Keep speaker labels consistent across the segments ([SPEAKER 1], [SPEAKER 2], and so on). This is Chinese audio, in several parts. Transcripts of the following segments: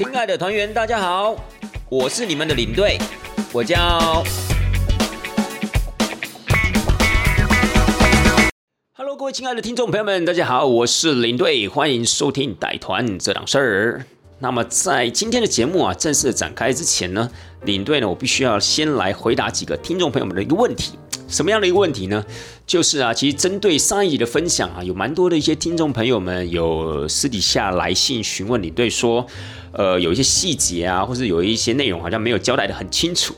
[SPEAKER 1] 亲爱的团员，大家好，我是你们的领队，我叫。Hello，各位亲爱的听众朋友们，大家好，我是领队，欢迎收听带团这档事儿。那么在今天的节目啊正式展开之前呢，领队呢我必须要先来回答几个听众朋友们的一个问题。什么样的一个问题呢？就是啊，其实针对上一集的分享啊，有蛮多的一些听众朋友们有私底下来信询问领队说，呃，有一些细节啊，或是有一些内容好像没有交代的很清楚，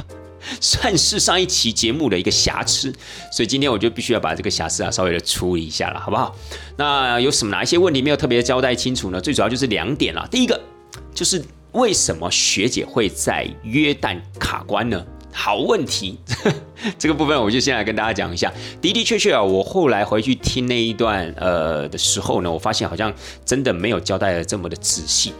[SPEAKER 1] 算是上一期节目的一个瑕疵，所以今天我就必须要把这个瑕疵啊稍微的处理一下了，好不好？那有什么哪一些问题没有特别交代清楚呢？最主要就是两点啦，第一个就是为什么学姐会在约旦卡关呢？好问题，这个部分我就先来跟大家讲一下。的的确确啊，我后来回去听那一段呃的时候呢，我发现好像真的没有交代的这么的仔细。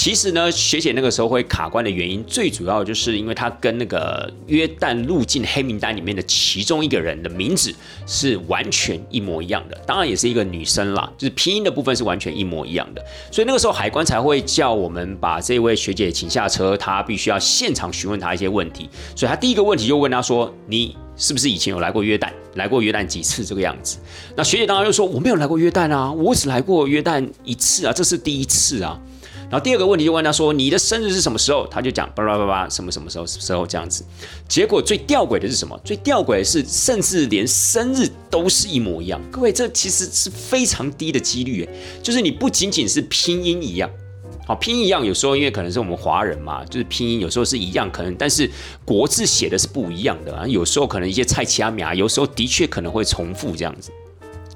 [SPEAKER 1] 其实呢，学姐那个时候会卡关的原因，最主要就是因为她跟那个约旦入境黑名单里面的其中一个人的名字是完全一模一样的，当然也是一个女生啦，就是拼音的部分是完全一模一样的，所以那个时候海关才会叫我们把这位学姐请下车，她必须要现场询问她一些问题，所以她第一个问题就问她说：“你是不是以前有来过约旦？来过约旦几次？这个样子？”那学姐当然就说：“我没有来过约旦啊，我只来过约旦一次啊，这是第一次啊。”然后第二个问题就问他说：“你的生日是什么时候？”他就讲：“巴拉巴拉什么什么时候时候这样子。”结果最吊诡的是什么？最吊诡的是，甚至连生日都是一模一样。各位，这其实是非常低的几率，就是你不仅仅是拼音一样，好拼音一样，有时候因为可能是我们华人嘛，就是拼音有时候是一样，可能但是国字写的是不一样的啊。有时候可能一些菜奇阿米啊，有时候的确可能会重复这样子。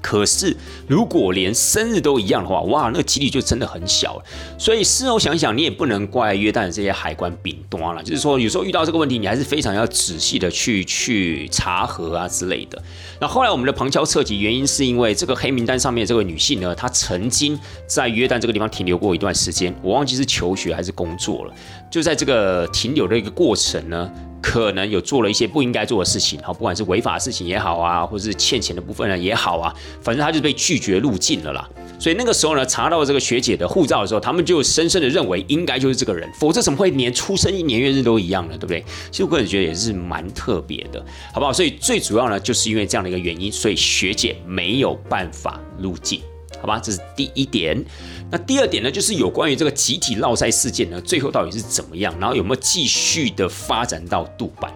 [SPEAKER 1] 可是，如果连生日都一样的话，哇，那个几率就真的很小。所以事后想想，你也不能怪约旦这些海关饼端了。就是说，有时候遇到这个问题，你还是非常要仔细的去去查核啊之类的。那后来我们的旁敲侧击，原因是因为这个黑名单上面这位女性呢，她曾经在约旦这个地方停留过一段时间，我忘记是求学还是工作了。就在这个停留的一个过程呢。可能有做了一些不应该做的事情，好，不管是违法事情也好啊，或者是欠钱的部分呢也好啊，反正他就被拒绝入境了啦。所以那个时候呢，查到这个学姐的护照的时候，他们就深深的认为应该就是这个人，否则怎么会连出生年月日都一样呢？对不对？其实我个人觉得也是蛮特别的，好不好？所以最主要呢，就是因为这样的一个原因，所以学姐没有办法入境。好吧，这是第一点。那第二点呢，就是有关于这个集体落赛事件呢，最后到底是怎么样？然后有没有继续的发展到杜拜？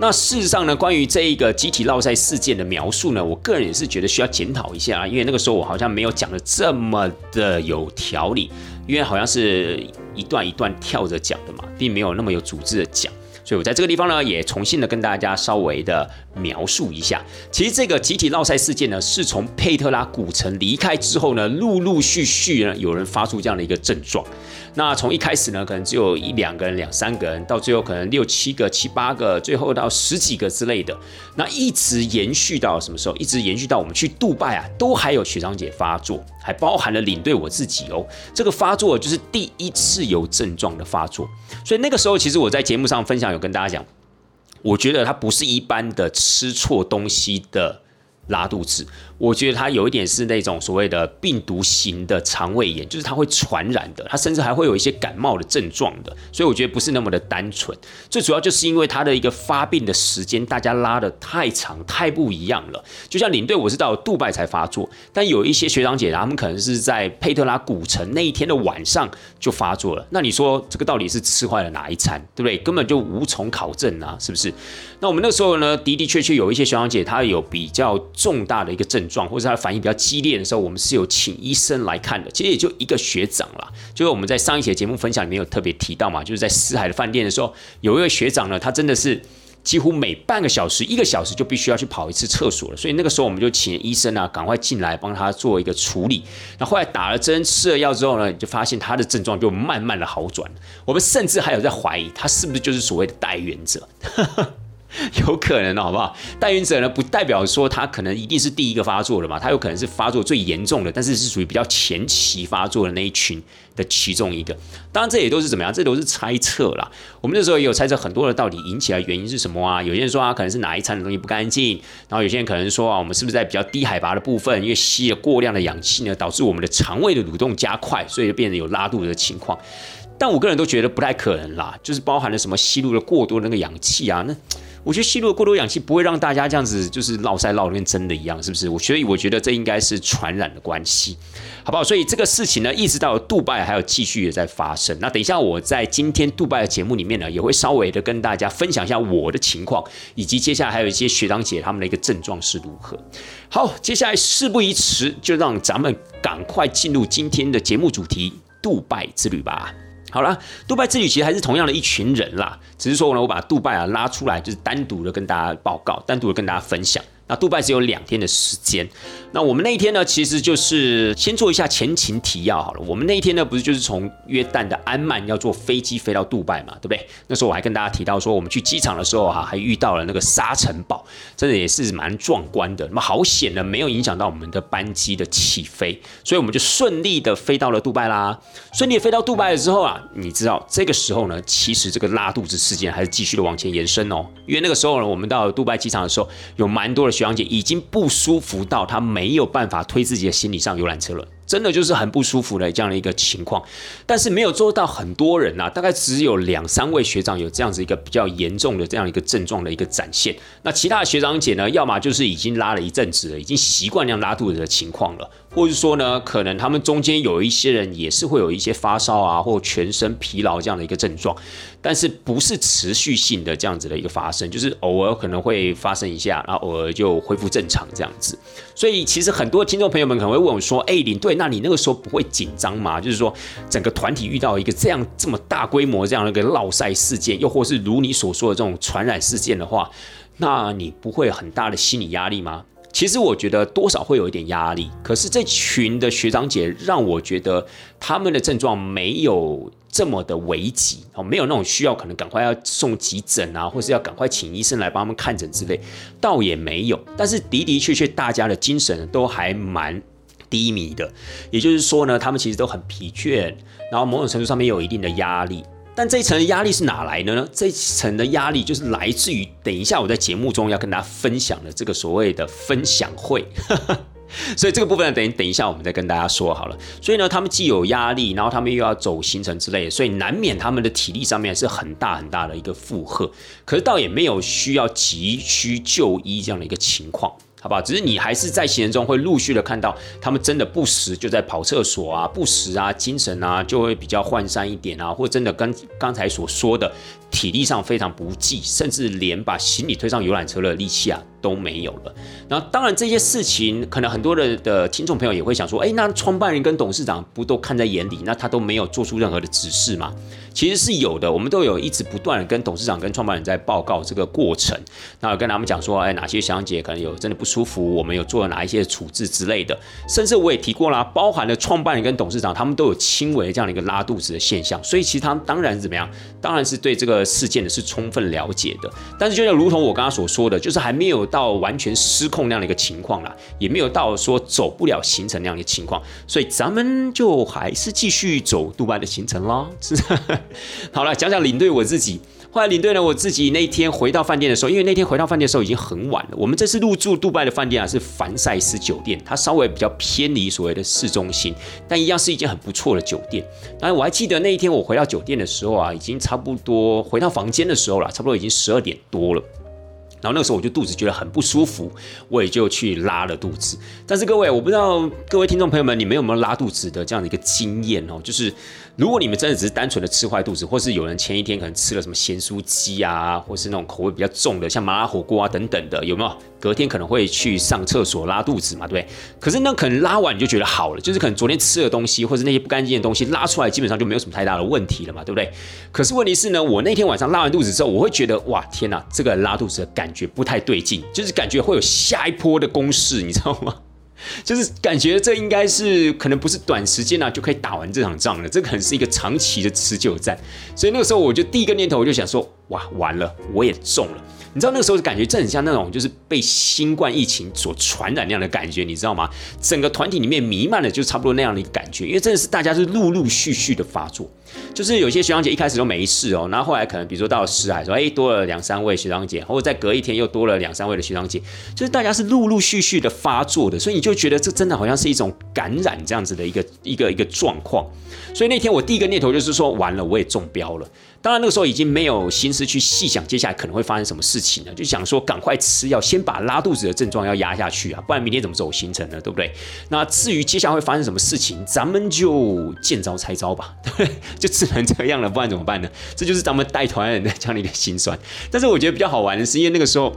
[SPEAKER 1] 那事实上呢，关于这一个集体落赛事件的描述呢，我个人也是觉得需要检讨一下啊，因为那个时候我好像没有讲的这么的有条理，因为好像是一段一段跳着讲的嘛，并没有那么有组织的讲。所以我在这个地方呢，也重新的跟大家稍微的描述一下。其实这个集体闹赛事件呢，是从佩特拉古城离开之后呢，陆陆续续呢，有人发出这样的一个症状。那从一开始呢，可能只有一两个人、两三个人，到最后可能六七个、七八个，最后到十几个之类的。那一直延续到什么时候？一直延续到我们去杜拜啊，都还有学长姐发作，还包含了领队我自己哦。这个发作就是第一次有症状的发作，所以那个时候其实我在节目上分享有跟大家讲，我觉得它不是一般的吃错东西的拉肚子。我觉得它有一点是那种所谓的病毒型的肠胃炎，就是它会传染的，它甚至还会有一些感冒的症状的，所以我觉得不是那么的单纯。最主要就是因为它的一个发病的时间，大家拉的太长，太不一样了。就像领队，我是到杜拜才发作，但有一些学长姐他们可能是在佩特拉古城那一天的晚上就发作了。那你说这个到底是吃坏了哪一餐，对不对？根本就无从考证啊，是不是？那我们那时候呢，的的确确有一些学长姐，她有比较重大的一个症。状或者他的反应比较激烈的时候，我们是有请医生来看的。其实也就一个学长啦，就是我们在上一节节目分享里面有特别提到嘛，就是在四海的饭店的时候，有一位学长呢，他真的是几乎每半个小时、一个小时就必须要去跑一次厕所了。所以那个时候我们就请医生啊，赶快进来帮他做一个处理。那后来打了针、吃了药之后呢，就发现他的症状就慢慢的好转。我们甚至还有在怀疑他是不是就是所谓的代言者。有可能好不好？代孕者呢，不代表说他可能一定是第一个发作的嘛，他有可能是发作最严重的，但是是属于比较前期发作的那一群的其中一个。当然，这也都是怎么样？这都是猜测啦。我们那时候也有猜测很多的，到底引起来原因是什么啊？有些人说啊，可能是哪一餐的东西不干净，然后有些人可能说啊，我们是不是在比较低海拔的部分，因为吸了过量的氧气呢，导致我们的肠胃的蠕动加快，所以就变得有拉肚子的情况。但我个人都觉得不太可能啦，就是包含了什么吸入了过多的那个氧气啊，那。我觉得吸入了过多氧气不会让大家这样子就是落腮落的跟真的一样，是不是？我所以我觉得这应该是传染的关系，好不好？所以这个事情呢，一直到杜拜还有继续也在发生。那等一下我在今天杜拜的节目里面呢，也会稍微的跟大家分享一下我的情况，以及接下来还有一些学长姐他们的一个症状是如何。好，接下来事不宜迟，就让咱们赶快进入今天的节目主题——杜拜之旅吧。好了，杜拜之旅其实还是同样的一群人啦，只是说呢，我把杜拜啊拉出来，就是单独的跟大家报告，单独的跟大家分享。那杜拜只有两天的时间。那我们那一天呢，其实就是先做一下前情提要好了。我们那一天呢，不是就是从约旦的安曼要坐飞机飞到杜拜嘛，对不对？那时候我还跟大家提到说，我们去机场的时候哈，还遇到了那个沙尘暴，真的也是蛮壮观的。那么好险呢，没有影响到我们的班机的起飞，所以我们就顺利的飞到了杜拜啦。顺利飞到杜拜了之后啊，你知道这个时候呢，其实这个拉肚子事件还是继续的往前延伸哦。因为那个时候呢，我们到杜拜机场的时候，有蛮多的学长姐已经不舒服到她没有办法推自己的行李上游览车了。真的就是很不舒服的这样的一个情况，但是没有做到很多人呐，大概只有两三位学长有这样子一个比较严重的这样一个症状的一个展现。那其他的学长姐呢，要么就是已经拉了一阵子了，已经习惯那样拉肚子的情况了，或者说呢，可能他们中间有一些人也是会有一些发烧啊，或全身疲劳这样的一个症状，但是不是持续性的这样子的一个发生，就是偶尔可能会发生一下，然后偶尔就恢复正常这样子。所以其实很多听众朋友们可能会问我说：“哎，领队。”那你那个时候不会紧张吗？就是说，整个团体遇到一个这样这么大规模这样的一个落赛事件，又或是如你所说的这种传染事件的话，那你不会很大的心理压力吗？其实我觉得多少会有一点压力。可是这群的学长姐让我觉得他们的症状没有这么的危急哦，没有那种需要可能赶快要送急诊啊，或是要赶快请医生来帮他们看诊之类，倒也没有。但是的的确确，大家的精神都还蛮。低迷的，也就是说呢，他们其实都很疲倦，然后某种程度上面有一定的压力。但这一层的压力是哪来的呢？这一层的压力就是来自于等一下我在节目中要跟大家分享的这个所谓的分享会。所以这个部分等等一下我们再跟大家说好了。所以呢，他们既有压力，然后他们又要走行程之类的，所以难免他们的体力上面是很大很大的一个负荷。可是倒也没有需要急需就医这样的一个情况。好不好？只是你还是在行程中会陆续的看到他们真的不时就在跑厕所啊，不时啊，精神啊就会比较涣散一点啊，或真的跟刚才所说的体力上非常不济，甚至连把行李推上游览车的力气啊都没有了。那当然这些事情，可能很多的的听众朋友也会想说，哎，那创办人跟董事长不都看在眼里，那他都没有做出任何的指示吗？其实是有的，我们都有一直不断的跟董事长、跟创办人在报告这个过程，那跟他们讲说，哎，哪些小姐可能有真的不舒服，我们有做了哪一些处置之类的，甚至我也提过了，包含了创办人跟董事长，他们都有轻微这样的一个拉肚子的现象，所以其实他们当然是怎么样，当然是对这个事件的是充分了解的，但是就像如同我刚刚所说的，就是还没有到完全失控那样的一个情况啦，也没有到说走不了行程那样的情况，所以咱们就还是继续走杜拜的行程啦，是。好了，讲讲领队我自己。后来领队呢，我自己那天回到饭店的时候，因为那天回到饭店的时候已经很晚了。我们这次入住杜拜的饭店啊，是凡赛斯酒店，它稍微比较偏离所谓的市中心，但一样是一间很不错的酒店。当然，我还记得那一天我回到酒店的时候啊，已经差不多回到房间的时候了，差不多已经十二点多了。然后那个时候我就肚子觉得很不舒服，我也就去拉了肚子。但是各位，我不知道各位听众朋友们，你们有没有拉肚子的这样的一个经验哦？就是如果你们真的只是单纯的吃坏肚子，或是有人前一天可能吃了什么咸酥鸡啊，或是那种口味比较重的，像麻辣火锅啊等等的，有没有？隔天可能会去上厕所拉肚子嘛，对不对？可是那可能拉完你就觉得好了，就是可能昨天吃的东西，或者那些不干净的东西拉出来，基本上就没有什么太大的问题了嘛，对不对？可是问题是呢，我那天晚上拉完肚子之后，我会觉得哇，天哪，这个拉肚子的感觉不太对劲，就是感觉会有下一波的攻势，你知道吗？就是感觉这应该是可能不是短时间啊就可以打完这场仗了，这可能是一个长期的持久战。所以那个时候我就第一个念头我就想说。哇，完了，我也中了。你知道那个时候的感觉，真很像那种就是被新冠疫情所传染那样的感觉，你知道吗？整个团体里面弥漫的就差不多那样的一个感觉，因为真的是大家是陆陆续续的发作，就是有些学长姐一开始都没事哦，然后后来可能比如说到了十海说，哎，多了两三位学长姐，或者再隔一天又多了两三位的学长姐，就是大家是陆陆续续的发作的，所以你就觉得这真的好像是一种感染这样子的一个一个一个状况。所以那天我第一个念头就是说，完了，我也中标了。当然那个时候已经没有心思去细想接下来可能会发生什么事情了，就想说赶快吃药，先把拉肚子的症状要压下去啊，不然明天怎么走行程呢？对不对？那至于接下来会发生什么事情，咱们就见招拆招吧，就只能这样了，不然怎么办呢？这就是咱们带团人的这样的一个心酸。但是我觉得比较好玩的是，因为那个时候。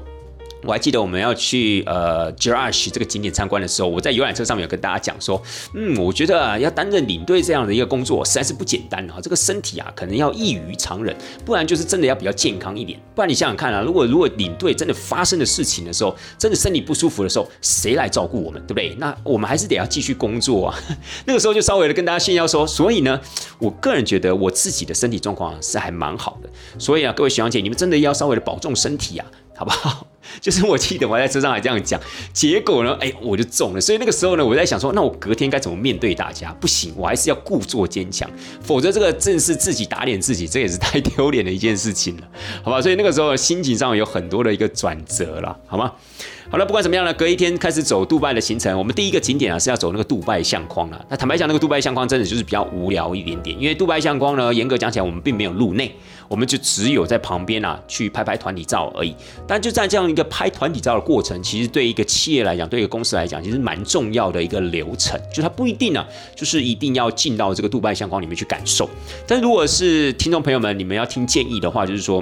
[SPEAKER 1] 我还记得我们要去呃 j a s h 这个景点参观的时候，我在游览车上面有跟大家讲说，嗯，我觉得啊要担任领队这样的一个工作实在是不简单啊，这个身体啊可能要异于常人，不然就是真的要比较健康一点。不然你想想看啊，如果如果领队真的发生的事情的时候，真的身体不舒服的时候，谁来照顾我们，对不对？那我们还是得要继续工作啊。那个时候就稍微的跟大家炫耀说，所以呢，我个人觉得我自己的身体状况是还蛮好的。所以啊，各位学长姐，你们真的要稍微的保重身体啊。好不好？就是我记得我在车上还这样讲，结果呢，哎，我就中了。所以那个时候呢，我在想说，那我隔天该怎么面对大家？不行，我还是要故作坚强，否则这个正是自己打脸自己，这也是太丢脸的一件事情了，好吧？所以那个时候心情上有很多的一个转折了，好吗？好了，不管怎么样呢，隔一天开始走杜拜的行程。我们第一个景点啊是要走那个杜拜相框了。那坦白讲，那个杜拜相框真的就是比较无聊一点点，因为杜拜相框呢，严格讲起来，我们并没有入内，我们就只有在旁边啊去拍拍团体照而已。但就在这样一个拍团体照的过程，其实对一个企业来讲，对一个公司来讲，其实蛮重要的一个流程。就它不一定呢，就是一定要进到这个杜拜相框里面去感受。但如果是听众朋友们，你们要听建议的话，就是说。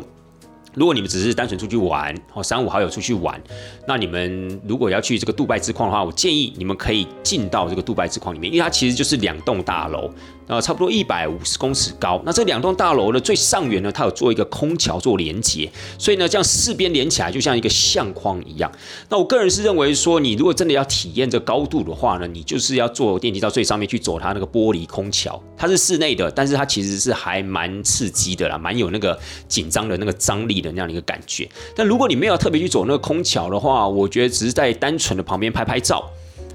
[SPEAKER 1] 如果你们只是单纯出去玩，哦，三五好友出去玩，那你们如果要去这个杜拜之矿的话，我建议你们可以进到这个杜拜之矿里面，因为它其实就是两栋大楼。呃，差不多一百五十公尺高。那这两栋大楼的最上缘呢，它有做一个空桥做连接，所以呢，这样四边连起来就像一个相框一样。那我个人是认为说，你如果真的要体验这高度的话呢，你就是要坐电梯到最上面去走它那个玻璃空桥。它是室内的，但是它其实是还蛮刺激的啦，蛮有那个紧张的那个张力的那样的一个感觉。但如果你没有特别去走那个空桥的话，我觉得只是在单纯的旁边拍拍照，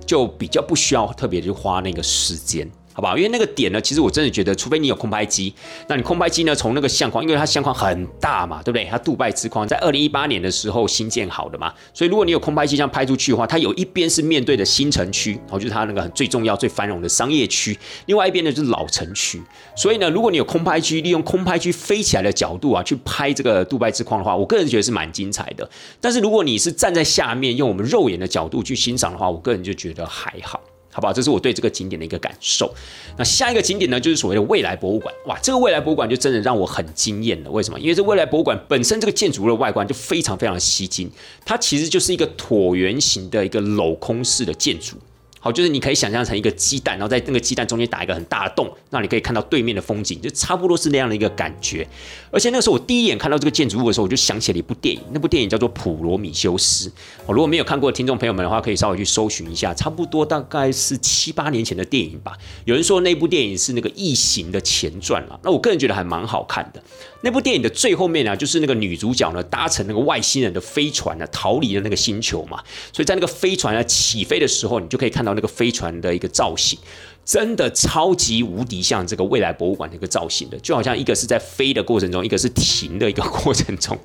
[SPEAKER 1] 就比较不需要特别去花那个时间。好不好？因为那个点呢，其实我真的觉得，除非你有空拍机，那你空拍机呢，从那个相框，因为它相框很大嘛，对不对？它杜拜之框在二零一八年的时候新建好的嘛，所以如果你有空拍机这样拍出去的话，它有一边是面对的新城区，然后就是它那个最重要、最繁荣的商业区，另外一边呢就是老城区。所以呢，如果你有空拍机，利用空拍机飞起来的角度啊，去拍这个杜拜之框的话，我个人觉得是蛮精彩的。但是如果你是站在下面，用我们肉眼的角度去欣赏的话，我个人就觉得还好。好不好？这是我对这个景点的一个感受。那下一个景点呢，就是所谓的未来博物馆。哇，这个未来博物馆就真的让我很惊艳了。为什么？因为这未来博物馆本身这个建筑物的外观就非常非常吸睛，它其实就是一个椭圆形的一个镂空式的建筑。好，就是你可以想象成一个鸡蛋，然后在那个鸡蛋中间打一个很大的洞，那你可以看到对面的风景，就差不多是那样的一个感觉。而且那个时候我第一眼看到这个建筑物的时候，我就想起了一部电影，那部电影叫做《普罗米修斯》。哦，如果没有看过的听众朋友们的话，可以稍微去搜寻一下，差不多大概是七八年前的电影吧。有人说那部电影是那个《异形》的前传了，那我个人觉得还蛮好看的。那部电影的最后面呢，就是那个女主角呢搭乘那个外星人的飞船呢逃离了那个星球嘛，所以在那个飞船呢起飞的时候，你就可以看到。那个飞船的一个造型，真的超级无敌像这个未来博物馆的一个造型的，就好像一个是在飞的过程中，一个是停的一个 过程中。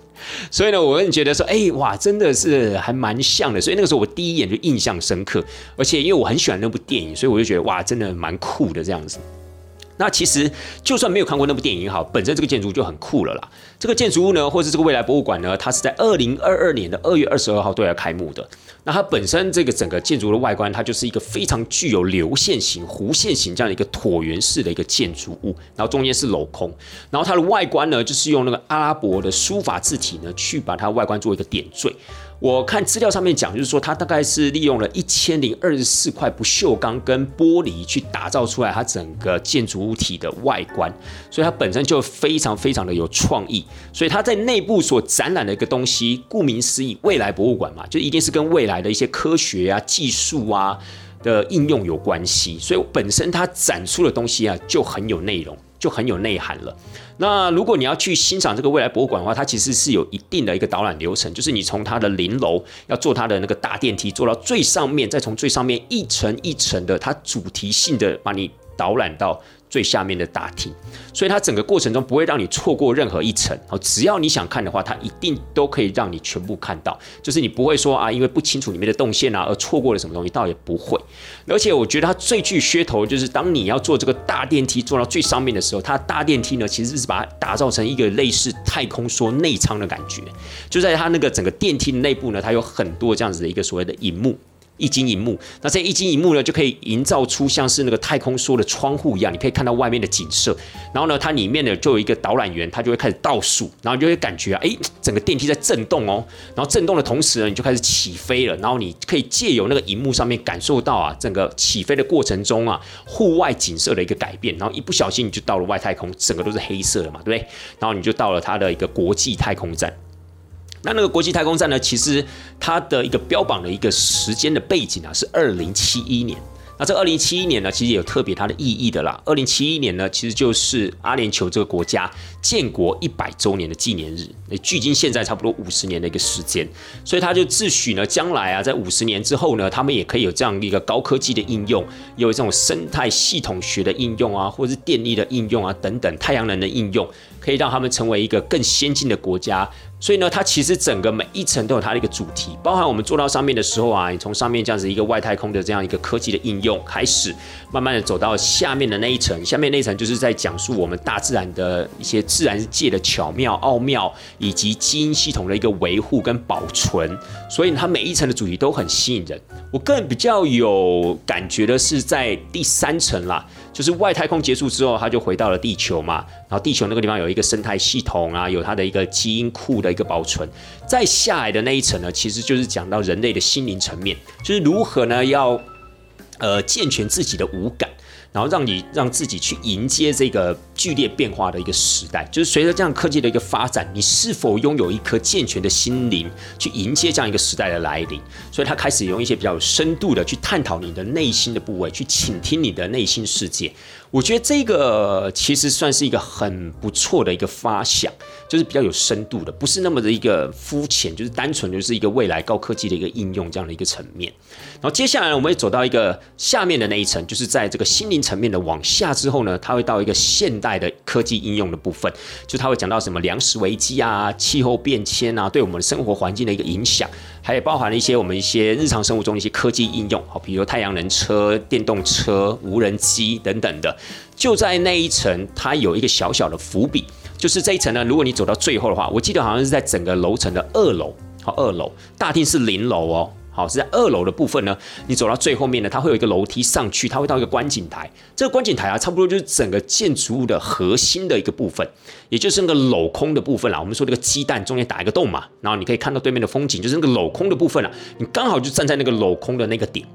[SPEAKER 1] 所以呢，我觉得说，哎哇，真的是还蛮像的。所以那个时候我第一眼就印象深刻，而且因为我很喜欢那部电影，所以我就觉得哇，真的蛮酷的这样子。那其实就算没有看过那部电影也好，本身这个建筑就很酷了啦。这个建筑物呢，或是这个未来博物馆呢，它是在二零二二年的二月二十二号对外开幕的。那它本身这个整个建筑的外观，它就是一个非常具有流线型、弧线型这样的一个椭圆式的一个建筑物，然后中间是镂空，然后它的外观呢，就是用那个阿拉伯的书法字体呢，去把它外观做一个点缀。我看资料上面讲，就是说它大概是利用了一千零二十四块不锈钢跟玻璃去打造出来它整个建筑物体的外观，所以它本身就非常非常的有创意。所以它在内部所展览的一个东西，顾名思义，未来博物馆嘛，就一定是跟未来的一些科学啊、技术啊的应用有关系。所以本身它展出的东西啊，就很有内容。就很有内涵了。那如果你要去欣赏这个未来博物馆的话，它其实是有一定的一个导览流程，就是你从它的零楼要坐它的那个大电梯，坐到最上面，再从最上面一层一层的，它主题性的把你导览到。最下面的大厅，所以它整个过程中不会让你错过任何一层哦。只要你想看的话，它一定都可以让你全部看到。就是你不会说啊，因为不清楚里面的动线啊，而错过了什么东西，倒也不会。而且我觉得它最具噱头，就是当你要坐这个大电梯坐到最上面的时候，它大电梯呢其实是把它打造成一个类似太空梭内舱的感觉。就在它那个整个电梯的内部呢，它有很多这样子的一个所谓的荧幕。一晶一幕，那这一晶一幕呢，就可以营造出像是那个太空梭的窗户一样，你可以看到外面的景色。然后呢，它里面呢就有一个导览员，他就会开始倒数，然后你就会感觉啊，哎，整个电梯在震动哦。然后震动的同时呢，你就开始起飞了。然后你可以借由那个荧幕上面感受到啊，整个起飞的过程中啊，户外景色的一个改变。然后一不小心你就到了外太空，整个都是黑色的嘛，对不对？然后你就到了它的一个国际太空站。那那个国际太空站呢？其实它的一个标榜的一个时间的背景啊，是二零七一年。那这二零七一年呢，其实也有特别它的意义的啦。二零七一年呢，其实就是阿联酋这个国家建国一百周年的纪念日。那距今现在差不多五十年的一个时间，所以他就自诩呢，将来啊，在五十年之后呢，他们也可以有这样一个高科技的应用，有这种生态系统学的应用啊，或者是电力的应用啊等等，太阳能的应用，可以让他们成为一个更先进的国家。所以呢，它其实整个每一层都有它的一个主题，包含我们坐到上面的时候啊，你从上面这样子一个外太空的这样一个科技的应用开始，慢慢的走到下面的那一层，下面那一层就是在讲述我们大自然的一些自然界的巧妙奥妙，以及基因系统的一个维护跟保存。所以它每一层的主题都很吸引人。我个人比较有感觉的是在第三层啦。就是外太空结束之后，他就回到了地球嘛。然后地球那个地方有一个生态系统啊，有它的一个基因库的一个保存。再下来的那一层呢，其实就是讲到人类的心灵层面，就是如何呢要呃健全自己的五感。然后让你让自己去迎接这个剧烈变化的一个时代，就是随着这样科技的一个发展，你是否拥有一颗健全的心灵去迎接这样一个时代的来临？所以他开始用一些比较有深度的去探讨你的内心的部位，去倾听你的内心世界。我觉得这个其实算是一个很不错的一个发想，就是比较有深度的，不是那么的一个肤浅，就是单纯就是一个未来高科技的一个应用这样的一个层面。然后接下来我们会走到一个下面的那一层，就是在这个心灵层面的往下之后呢，它会到一个现代的科技应用的部分，就它会讲到什么粮食危机啊、气候变迁啊，对我们生活环境的一个影响，还有包含了一些我们一些日常生活中的一些科技应用，好，比如太阳能车、电动车、无人机等等的。就在那一层，它有一个小小的伏笔，就是这一层呢。如果你走到最后的话，我记得好像是在整个楼层的二楼，好，二楼大厅是零楼哦，好是在二楼的部分呢。你走到最后面呢，它会有一个楼梯上去，它会到一个观景台。这个观景台啊，差不多就是整个建筑物的核心的一个部分，也就是那个镂空的部分啦。我们说那个鸡蛋中间打一个洞嘛，然后你可以看到对面的风景，就是那个镂空的部分啊。你刚好就站在那个镂空的那个顶。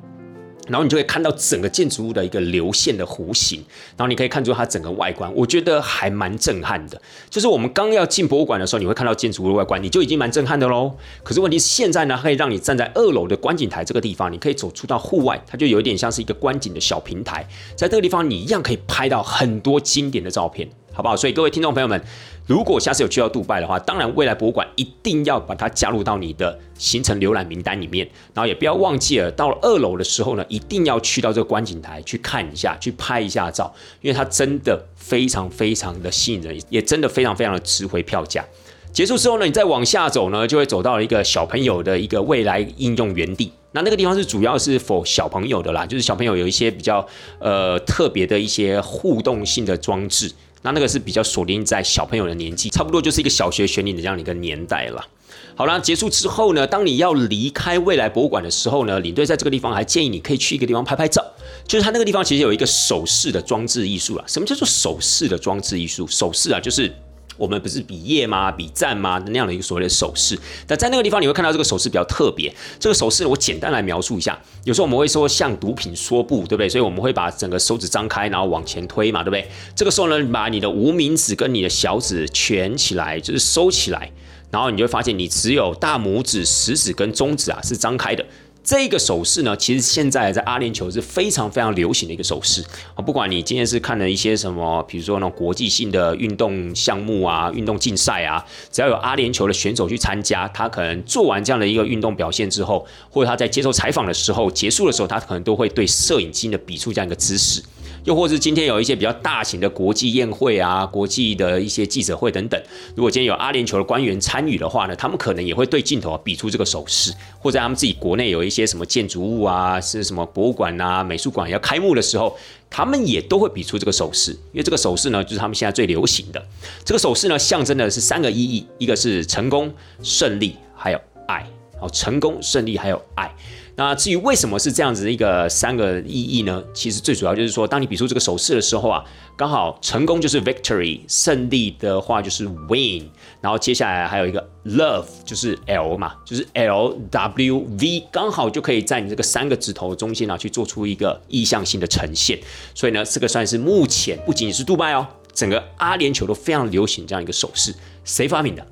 [SPEAKER 1] 然后你就会看到整个建筑物的一个流线的弧形，然后你可以看出它整个外观，我觉得还蛮震撼的。就是我们刚要进博物馆的时候，你会看到建筑物的外观，你就已经蛮震撼的喽。可是问题是现在呢，可以让你站在二楼的观景台这个地方，你可以走出到户外，它就有一点像是一个观景的小平台，在这个地方你一样可以拍到很多经典的照片。好不好？所以各位听众朋友们，如果下次有去到杜拜的话，当然未来博物馆一定要把它加入到你的行程浏览名单里面。然后也不要忘记了，到了二楼的时候呢，一定要去到这个观景台去看一下，去拍一下照，因为它真的非常非常的吸引人，也真的非常非常的值回票价。结束之后呢，你再往下走呢，就会走到了一个小朋友的一个未来应用园地。那那个地方是主要是否小朋友的啦，就是小朋友有一些比较呃特别的一些互动性的装置。那那个是比较锁定在小朋友的年纪，差不多就是一个小学学龄的这样的一个年代了。好啦，结束之后呢，当你要离开未来博物馆的时候呢，领队在这个地方还建议你可以去一个地方拍拍照，就是他那个地方其实有一个手势的装置艺术啊。什么叫做手势的装置艺术？手势啊，就是。我们不是比耶吗？比赞吗？那样的一个所谓的手势，但在那个地方你会看到这个手势比较特别。这个手势我简单来描述一下，有时候我们会说像毒品说不，对不对？所以我们会把整个手指张开，然后往前推嘛，对不对？这个时候呢，把你的无名指跟你的小指蜷起来，就是收起来，然后你就会发现你只有大拇指、食指跟中指啊是张开的。这个手势呢，其实现在在阿联酋是非常非常流行的一个手势啊。不管你今天是看了一些什么，比如说那种国际性的运动项目啊、运动竞赛啊，只要有阿联酋的选手去参加，他可能做完这样的一个运动表现之后，或者他在接受采访的时候结束的时候，他可能都会对摄影机的比出这样一个姿势。又或是今天有一些比较大型的国际宴会啊、国际的一些记者会等等，如果今天有阿联酋的官员参与的话呢，他们可能也会对镜头啊比出这个手势，或者他们自己国内有一些什么建筑物啊、是什么博物馆啊、美术馆要开幕的时候，他们也都会比出这个手势，因为这个手势呢，就是他们现在最流行的。这个手势呢，象征的是三个意义，一个是成功、胜利，还有爱。好，成功、胜利，还有爱。那至于为什么是这样子的一个三个意义呢？其实最主要就是说，当你比出这个手势的时候啊，刚好成功就是 victory，胜利的话就是 win，然后接下来还有一个 love，就是 L 嘛，就是 L W V，刚好就可以在你这个三个指头中间啊去做出一个意向性的呈现。所以呢，这个算是目前不仅仅是杜拜哦，整个阿联酋都非常流行这样一个手势。谁发明的？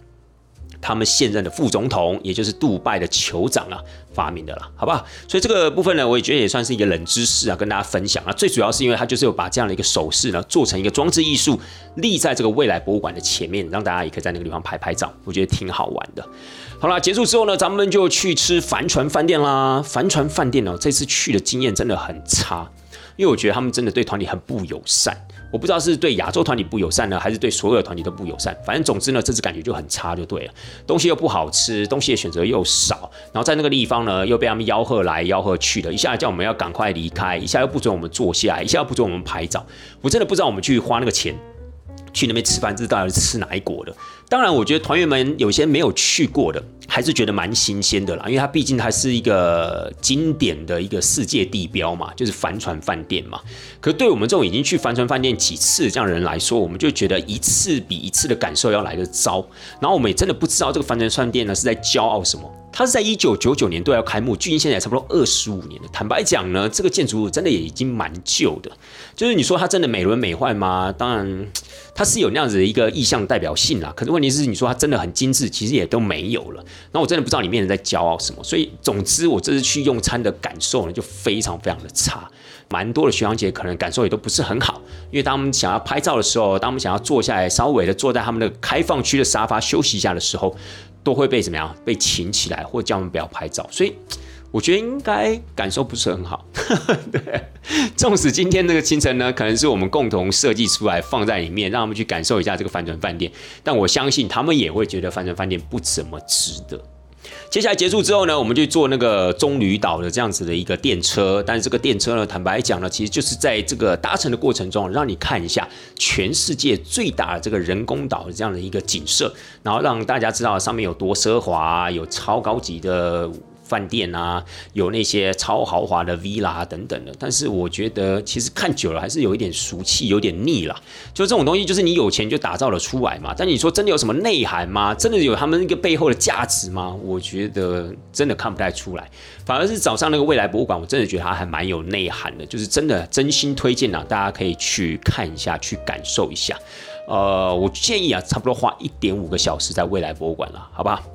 [SPEAKER 1] 他们现任的副总统，也就是杜拜的酋长啊，发明的啦，好不好？所以这个部分呢，我也觉得也算是一个冷知识啊，跟大家分享啊。最主要是因为他就是有把这样的一个手势呢，做成一个装置艺术，立在这个未来博物馆的前面，让大家也可以在那个地方拍拍照，我觉得挺好玩的。好了，结束之后呢，咱们就去吃帆船饭店啦。帆船饭店呢，这次去的经验真的很差，因为我觉得他们真的对团体很不友善。我不知道是对亚洲团体不友善呢，还是对所有的团体都不友善。反正总之呢，这次感觉就很差，就对了。东西又不好吃，东西的选择又少，然后在那个地方呢，又被他们吆喝来吆喝去的，一下叫我们要赶快离开，一下又不准我们坐下，一下又不准我们拍照。我真的不知道我们去花那个钱去那边吃饭，这到底是吃哪一国的？当然，我觉得团员们有些没有去过的，还是觉得蛮新鲜的啦，因为它毕竟它是一个经典的一个世界地标嘛，就是帆船饭店嘛。可对我们这种已经去帆船饭店几次这样的人来说，我们就觉得一次比一次的感受要来的糟。然后我们也真的不知道这个帆船饭店呢是在骄傲什么。它是在一九九九年都要开幕，距今现在差不多二十五年了。坦白讲呢，这个建筑物真的也已经蛮旧的。就是你说它真的美轮美奂吗？当然，它是有那样子的一个意象代表性啦。可是问题是，你说它真的很精致，其实也都没有了。那我真的不知道里面人在骄傲什么。所以，总之我这次去用餐的感受呢，就非常非常的差。蛮多的学长姐可能感受也都不是很好，因为当我们想要拍照的时候，当我们想要坐下来，稍微的坐在他们的开放区的沙发休息一下的时候。都会被怎么样？被请起来，或叫我们不要拍照。所以我觉得应该感受不是很好。对，纵使今天这个清晨呢，可能是我们共同设计出来放在里面，让他们去感受一下这个帆船饭店，但我相信他们也会觉得帆船饭店不怎么值得。接下来结束之后呢，我们就坐那个棕榈岛的这样子的一个电车。但是这个电车呢，坦白讲呢，其实就是在这个搭乘的过程中，让你看一下全世界最大的这个人工岛的这样的一个景色，然后让大家知道上面有多奢华，有超高级的。饭店啊，有那些超豪华的 villa 等等的，但是我觉得其实看久了还是有一点俗气，有点腻了。就这种东西，就是你有钱就打造了出来嘛。但你说真的有什么内涵吗？真的有他们那个背后的价值吗？我觉得真的看不太出来。反而是早上那个未来博物馆，我真的觉得它还蛮有内涵的，就是真的真心推荐啊，大家可以去看一下，去感受一下。呃，我建议啊，差不多花一点五个小时在未来博物馆了，好吧？好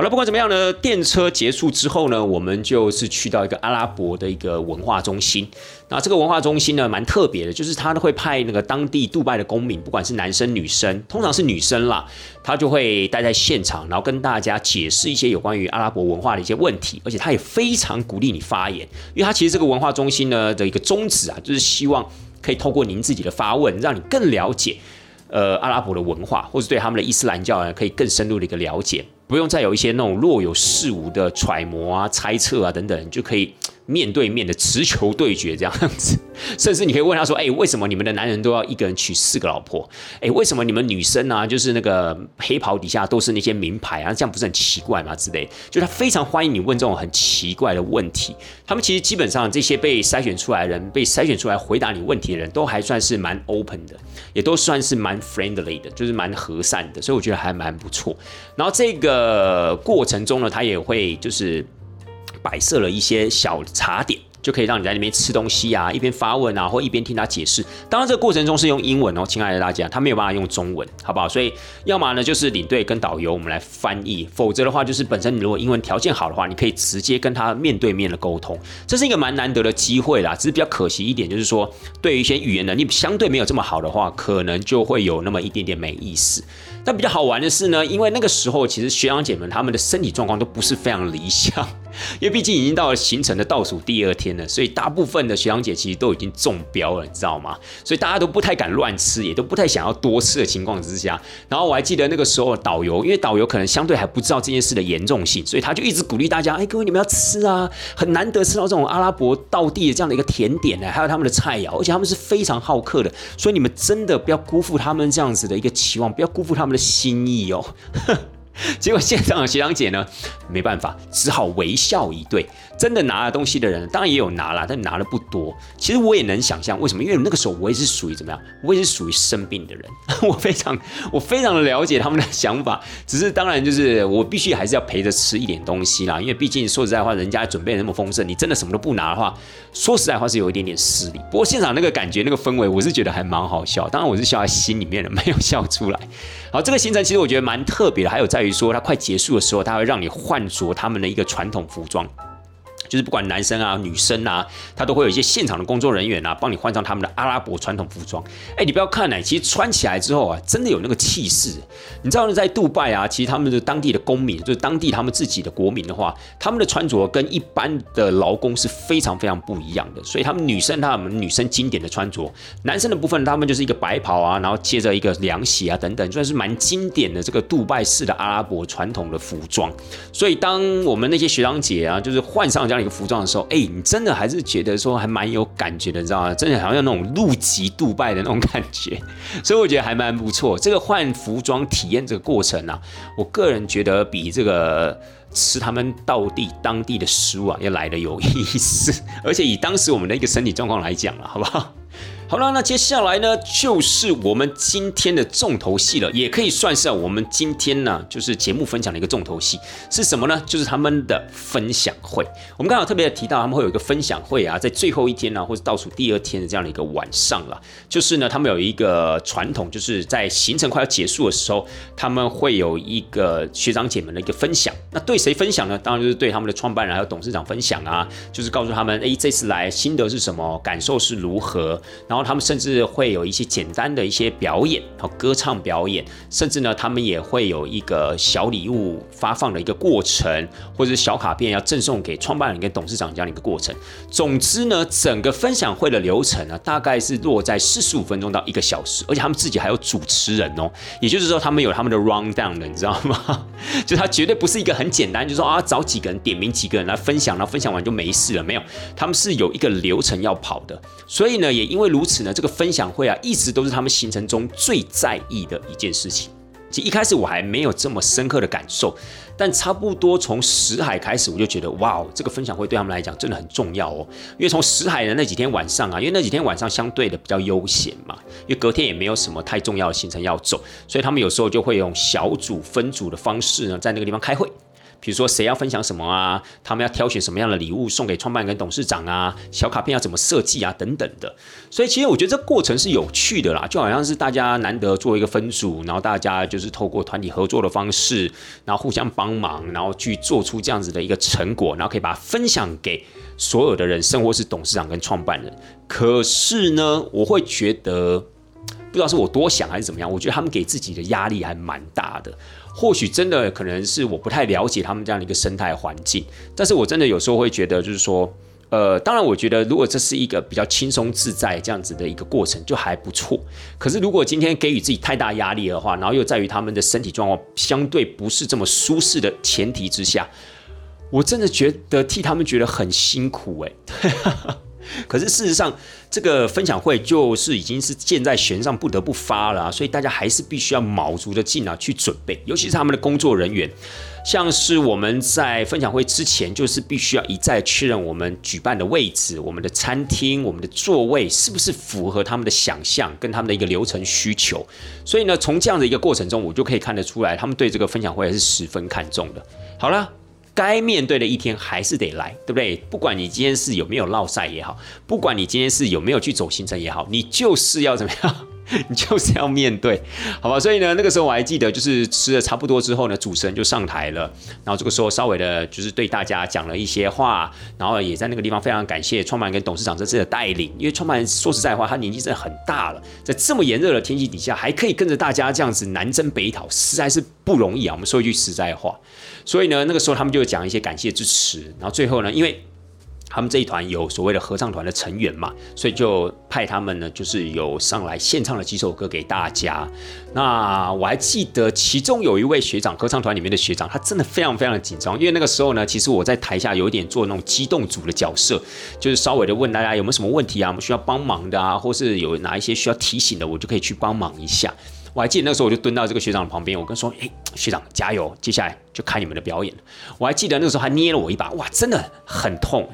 [SPEAKER 1] 好了，不管怎么样呢，电车结束之后呢，我们就是去到一个阿拉伯的一个文化中心。那这个文化中心呢，蛮特别的，就是他会派那个当地杜拜的公民，不管是男生女生，通常是女生啦，他就会待在现场，然后跟大家解释一些有关于阿拉伯文化的一些问题。而且他也非常鼓励你发言，因为他其实这个文化中心呢的一个宗旨啊，就是希望可以透过您自己的发问，让你更了解呃阿拉伯的文化，或者对他们的伊斯兰教呢，可以更深入的一个了解。不用再有一些那种若有似无的揣摩啊、猜测啊等等，就可以。面对面的持球对决这样子，甚至你可以问他说：“哎，为什么你们的男人都要一个人娶四个老婆？哎，为什么你们女生啊，就是那个黑袍底下都是那些名牌啊？这样不是很奇怪吗？”之类，就他非常欢迎你问这种很奇怪的问题。他们其实基本上这些被筛选出来的人，被筛选出来回答你问题的人都还算是蛮 open 的，也都算是蛮 friendly 的，就是蛮和善的，所以我觉得还蛮不错。然后这个过程中呢，他也会就是。摆设了一些小茶点，就可以让你在那边吃东西啊，一边发问啊，或一边听他解释。当然，这个过程中是用英文哦，亲爱的大家，他没有办法用中文，好不好？所以，要么呢就是领队跟导游我们来翻译，否则的话就是本身你如果英文条件好的话，你可以直接跟他面对面的沟通，这是一个蛮难得的机会啦。只是比较可惜一点，就是说对于一些语言能力相对没有这么好的话，可能就会有那么一点点没意思。但比较好玩的是呢，因为那个时候其实学长姐们他们的身体状况都不是非常理想。因为毕竟已经到了行程的倒数第二天所以大部分的学长姐其实都已经中标了，你知道吗？所以大家都不太敢乱吃，也都不太想要多吃的情况之下。然后我还记得那个时候导游，因为导游可能相对还不知道这件事的严重性，所以他就一直鼓励大家：哎，各位你们要吃啊，很难得吃到这种阿拉伯道地的这样的一个甜点呢，还有他们的菜肴，而且他们是非常好客的，所以你们真的不要辜负他们这样子的一个期望，不要辜负他们的心意哦。结果现场的学长姐呢，没办法，只好微笑以对。真的拿了东西的人，当然也有拿了，但拿的不多。其实我也能想象为什么，因为那个时候我也是属于怎么样，我也是属于生病的人。我非常，我非常的了解他们的想法。只是当然就是我必须还是要陪着吃一点东西啦，因为毕竟说实在话，人家准备那么丰盛，你真的什么都不拿的话，说实在话是有一点点失礼。不过现场那个感觉，那个氛围，我是觉得还蛮好笑。当然我是笑在心里面的，没有笑出来。好，这个行程其实我觉得蛮特别的，还有在于说它快结束的时候，它会让你换着他们的一个传统服装。就是不管男生啊、女生啊，他都会有一些现场的工作人员啊，帮你换上他们的阿拉伯传统服装。哎，你不要看呢，其实穿起来之后啊，真的有那个气势。你知道呢，在杜拜啊，其实他们的当地的公民，就是当地他们自己的国民的话，他们的穿着跟一般的劳工是非常非常不一样的。所以他们女生，他们女生经典的穿着，男生的部分，他们就是一个白袍啊，然后接着一个凉鞋啊等等，算是蛮经典的这个杜拜式的阿拉伯传统的服装。所以当我们那些学长姐啊，就是换上这样。一个服装的时候，哎，你真的还是觉得说还蛮有感觉的，你知道吗？真的好像那种入籍杜拜的那种感觉，所以我觉得还蛮不错。这个换服装体验这个过程啊，我个人觉得比这个吃他们当地当地的食物啊要来的有意思，而且以当时我们的一个身体状况来讲了，好不好？好了，那接下来呢，就是我们今天的重头戏了，也可以算是我们今天呢，就是节目分享的一个重头戏是什么呢？就是他们的分享会。我们刚好特别提到，他们会有一个分享会啊，在最后一天呢，或者倒数第二天的这样的一个晚上了。就是呢，他们有一个传统，就是在行程快要结束的时候，他们会有一个学长姐们的一个分享。那对谁分享呢？当然就是对他们的创办人还有董事长分享啊，就是告诉他们，哎，这次来心得是什么，感受是如何，然后。他们甚至会有一些简单的一些表演和歌唱表演，甚至呢，他们也会有一个小礼物发放的一个过程，或者是小卡片要赠送给创办人跟董事长这样的一个过程。总之呢，整个分享会的流程呢，大概是落在四十五分钟到一个小时，而且他们自己还有主持人哦，也就是说，他们有他们的 round down 的，你知道吗？就他绝对不是一个很简单，就说啊，找几个人点名几个人来分享，然后分享完就没事了，没有，他们是有一个流程要跑的。所以呢，也因为如此呢，这个分享会啊，一直都是他们行程中最在意的一件事情。其实一开始我还没有这么深刻的感受，但差不多从石海开始，我就觉得哇哦，这个分享会对他们来讲真的很重要哦。因为从石海的那几天晚上啊，因为那几天晚上相对的比较悠闲嘛，因为隔天也没有什么太重要的行程要走，所以他们有时候就会用小组分组的方式呢，在那个地方开会。比如说谁要分享什么啊？他们要挑选什么样的礼物送给创办人跟董事长啊？小卡片要怎么设计啊？等等的。所以其实我觉得这过程是有趣的啦，就好像是大家难得做一个分组，然后大家就是透过团体合作的方式，然后互相帮忙，然后去做出这样子的一个成果，然后可以把它分享给所有的人，甚或是董事长跟创办人。可是呢，我会觉得不知道是我多想还是怎么样，我觉得他们给自己的压力还蛮大的。或许真的可能是我不太了解他们这样的一个生态环境，但是我真的有时候会觉得，就是说，呃，当然我觉得如果这是一个比较轻松自在这样子的一个过程，就还不错。可是如果今天给予自己太大压力的话，然后又在于他们的身体状况相对不是这么舒适的前提之下，我真的觉得替他们觉得很辛苦哎。可是事实上，这个分享会就是已经是箭在弦上，不得不发了，所以大家还是必须要卯足的劲啊去准备，尤其是他们的工作人员，像是我们在分享会之前，就是必须要一再确认我们举办的位置、我们的餐厅、我们的座位是不是符合他们的想象跟他们的一个流程需求。所以呢，从这样的一个过程中，我就可以看得出来，他们对这个分享会还是十分看重的。好了。该面对的一天还是得来，对不对？不管你今天是有没有落赛也好，不管你今天是有没有去走行程也好，你就是要怎么样？你就是要面对，好吧？所以呢，那个时候我还记得，就是吃的差不多之后呢，主持人就上台了，然后这个时候稍微的，就是对大家讲了一些话，然后也在那个地方非常感谢创办人跟董事长这次的带领，因为创办人说实在话，他年纪真的很大了，在这么炎热的天气底下，还可以跟着大家这样子南征北讨，实在是不容易啊。我们说一句实在话，所以呢，那个时候他们就讲一些感谢支持，然后最后呢，因为。他们这一团有所谓的合唱团的成员嘛，所以就派他们呢，就是有上来献唱了几首歌给大家。那我还记得其中有一位学长，合唱团里面的学长，他真的非常非常的紧张，因为那个时候呢，其实我在台下有一点做那种机动组的角色，就是稍微的问大家有没有什么问题啊，我们需要帮忙的啊，或是有哪一些需要提醒的，我就可以去帮忙一下。我还记得那时候，我就蹲到这个学长旁边，我跟说：“哎，学长加油，接下来就看你们的表演。”我还记得那个时候，他捏了我一把，哇，真的很痛，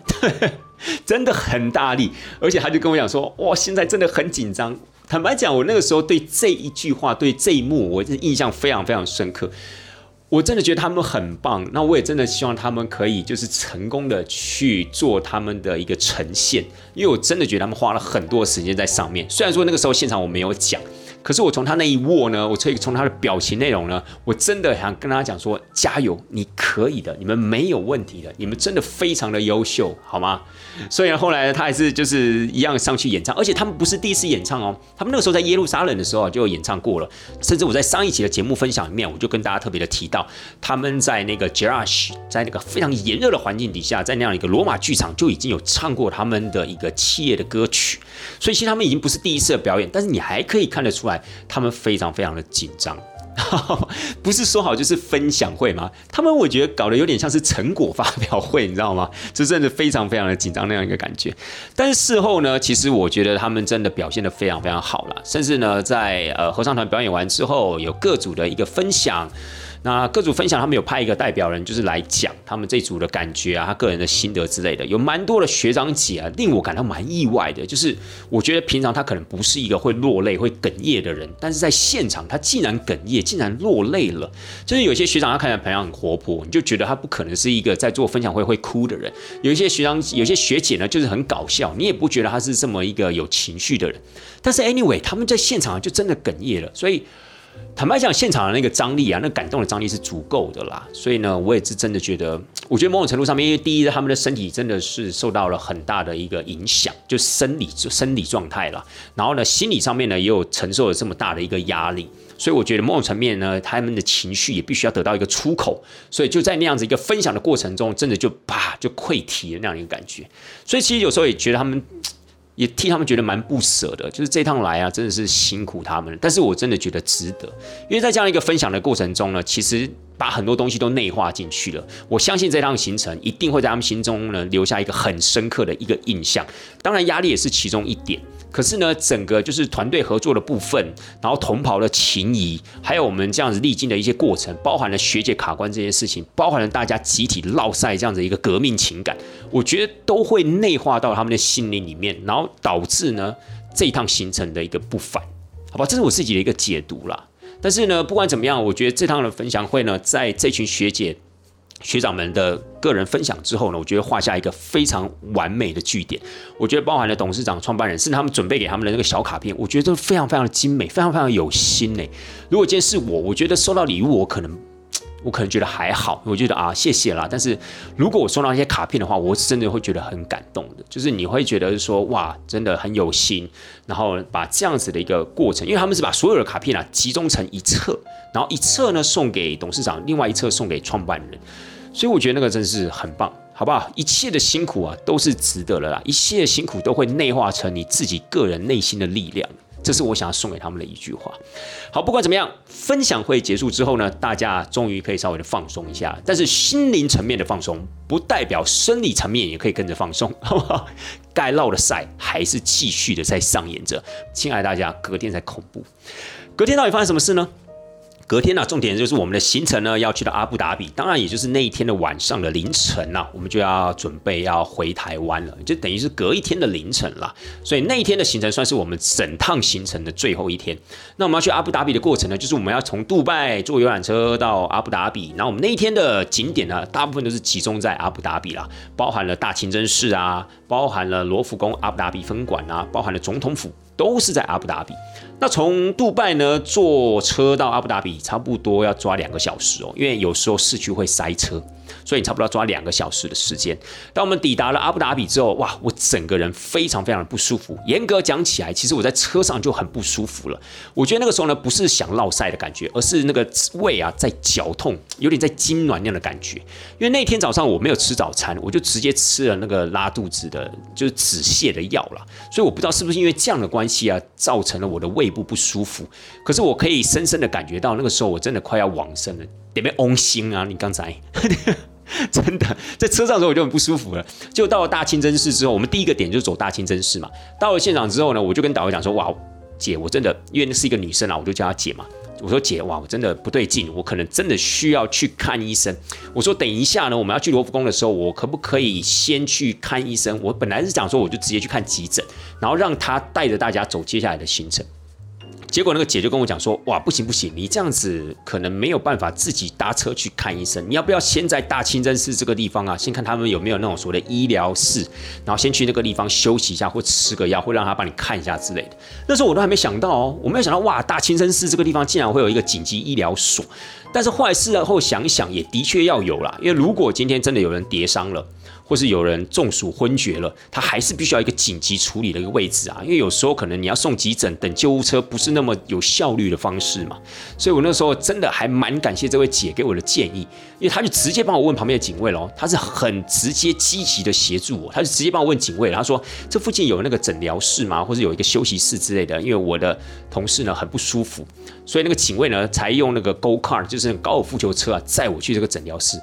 [SPEAKER 1] 真的很大力，而且他就跟我讲说：“哇，现在真的很紧张。”坦白讲，我那个时候对这一句话、对这一幕，我印象非常非常深刻。我真的觉得他们很棒，那我也真的希望他们可以就是成功的去做他们的一个呈现，因为我真的觉得他们花了很多时间在上面。虽然说那个时候现场我没有讲。可是我从他那一握呢，我可以从他的表情内容呢，我真的想跟他讲说，加油，你可以的，你们没有问题的，你们真的非常的优秀，好吗？所以后来他还是就是一样上去演唱，而且他们不是第一次演唱哦，他们那个时候在耶路撒冷的时候就演唱过了，甚至我在上一期的节目分享里面，我就跟大家特别的提到，他们在那个 Jerash，在那个非常炎热的环境底下，在那样一个罗马剧场就已经有唱过他们的一个企业的歌曲，所以其实他们已经不是第一次的表演，但是你还可以看得出来。他们非常非常的紧张，不是说好就是分享会吗？他们我觉得搞得有点像是成果发表会，你知道吗？就真的非常非常的紧张那样一个感觉。但是事后呢，其实我觉得他们真的表现的非常非常好了，甚至呢，在呃合唱团表演完之后，有各组的一个分享。那各组分享，他们有派一个代表人，就是来讲他们这组的感觉啊，他个人的心得之类的，有蛮多的学长姐啊，令我感到蛮意外的。就是我觉得平常他可能不是一个会落泪、会哽咽的人，但是在现场他竟然哽咽，竟然落泪了。就是有些学长他看起来平常很活泼，你就觉得他不可能是一个在做分享会会哭的人。有一些学长、有些学姐呢，就是很搞笑，你也不觉得他是这么一个有情绪的人。但是 anyway，他们在现场就真的哽咽了，所以。坦白讲，现场的那个张力啊，那感动的张力是足够的啦。所以呢，我也是真的觉得，我觉得某种程度上面，因为第一，他们的身体真的是受到了很大的一个影响，就生理生理状态啦。然后呢，心理上面呢，也有承受了这么大的一个压力。所以我觉得某种层面呢，他们的情绪也必须要得到一个出口。所以就在那样子一个分享的过程中，真的就啪就溃堤的那样一个感觉。所以其实有时候也觉得他们。也替他们觉得蛮不舍的，就是这趟来啊，真的是辛苦他们。但是我真的觉得值得，因为在这样一个分享的过程中呢，其实把很多东西都内化进去了。我相信这趟行程一定会在他们心中呢留下一个很深刻的一个印象。当然，压力也是其中一点。可是呢，整个就是团队合作的部分，然后同袍的情谊，还有我们这样子历经的一些过程，包含了学姐卡关这件事情，包含了大家集体落赛这样子一个革命情感，我觉得都会内化到他们的心灵里面，然后导致呢这一趟行程的一个不凡，好吧，这是我自己的一个解读啦。但是呢，不管怎么样，我觉得这趟的分享会呢，在这群学姐。学长们的个人分享之后呢，我觉得画下一个非常完美的句点。我觉得包含了董事长、创办人，甚至他们准备给他们的那个小卡片，我觉得都非常非常的精美，非常非常有心呢。如果今天是我，我觉得收到礼物，我可能。我可能觉得还好，我觉得啊，谢谢啦。但是如果我收到一些卡片的话，我是真的会觉得很感动的。就是你会觉得说，哇，真的很有心，然后把这样子的一个过程，因为他们是把所有的卡片啊集中成一册，然后一册呢送给董事长，另外一册送给创办人。所以我觉得那个真是很棒，好不好？一切的辛苦啊都是值得了啦，一切的辛苦都会内化成你自己个人内心的力量。这是我想要送给他们的一句话。好，不管怎么样，分享会结束之后呢，大家终于可以稍微的放松一下。但是心灵层面的放松，不代表生理层面也可以跟着放松，好不好？该闹的赛还是继续的在上演着。亲爱的大家，隔天才恐怖。隔天到底发生什么事呢？隔天呢，重点就是我们的行程呢要去到阿布达比，当然也就是那一天的晚上的凌晨呐，我们就要准备要回台湾了，就等于是隔一天的凌晨了。所以那一天的行程算是我们整趟行程的最后一天。那我们要去阿布达比的过程呢，就是我们要从杜拜坐游览车到阿布达比。然后我们那一天的景点呢，大部分都是集中在阿布达比啦，包含了大清真寺啊，包含了罗浮宫阿布达比分馆啊，包含了总统府，都是在阿布达比。那从杜拜呢坐车到阿布达比，差不多要抓两个小时哦，因为有时候市区会塞车。所以你差不多要抓两个小时的时间。当我们抵达了阿布达比之后，哇，我整个人非常非常的不舒服。严格讲起来，其实我在车上就很不舒服了。我觉得那个时候呢，不是想落晒的感觉，而是那个胃啊在绞痛，有点在痉挛那样的感觉。因为那天早上我没有吃早餐，我就直接吃了那个拉肚子的，就是止泻的药了。所以我不知道是不是因为这样的关系啊，造成了我的胃部不舒服。可是我可以深深的感觉到，那个时候我真的快要往生了，得被翁心啊！你刚才。真的，在车上的时候我就很不舒服了。就到了大清真寺之后，我们第一个点就是走大清真寺嘛。到了现场之后呢，我就跟导游讲说：“哇，姐，我真的因为那是一个女生啊，我就叫她姐嘛。我说姐，哇，我真的不对劲，我可能真的需要去看医生。我说等一下呢，我们要去罗浮宫的时候，我可不可以先去看医生？我本来是讲说，我就直接去看急诊，然后让她带着大家走接下来的行程。”结果那个姐就跟我讲说，哇，不行不行，你这样子可能没有办法自己搭车去看医生。你要不要先在大清真寺这个地方啊，先看他们有没有那种所谓的医疗室，然后先去那个地方休息一下，或吃个药，或让他帮你看一下之类的。那时候我都还没想到哦，我没有想到哇，大清真寺这个地方竟然会有一个紧急医疗所。但是后来事后想一想，也的确要有啦，因为如果今天真的有人跌伤了。或是有人中暑昏厥了，他还是必须要一个紧急处理的一个位置啊，因为有时候可能你要送急诊，等救护车不是那么有效率的方式嘛。所以我那时候真的还蛮感谢这位姐给我的建议，因为他就直接帮我问旁边的警卫喽，他是很直接积极的协助我，他就直接帮我问警卫，他说这附近有那个诊疗室吗？或者有一个休息室之类的？因为我的同事呢很不舒服，所以那个警卫呢才用那个 Go Car，就是高尔夫球车啊载我去这个诊疗室。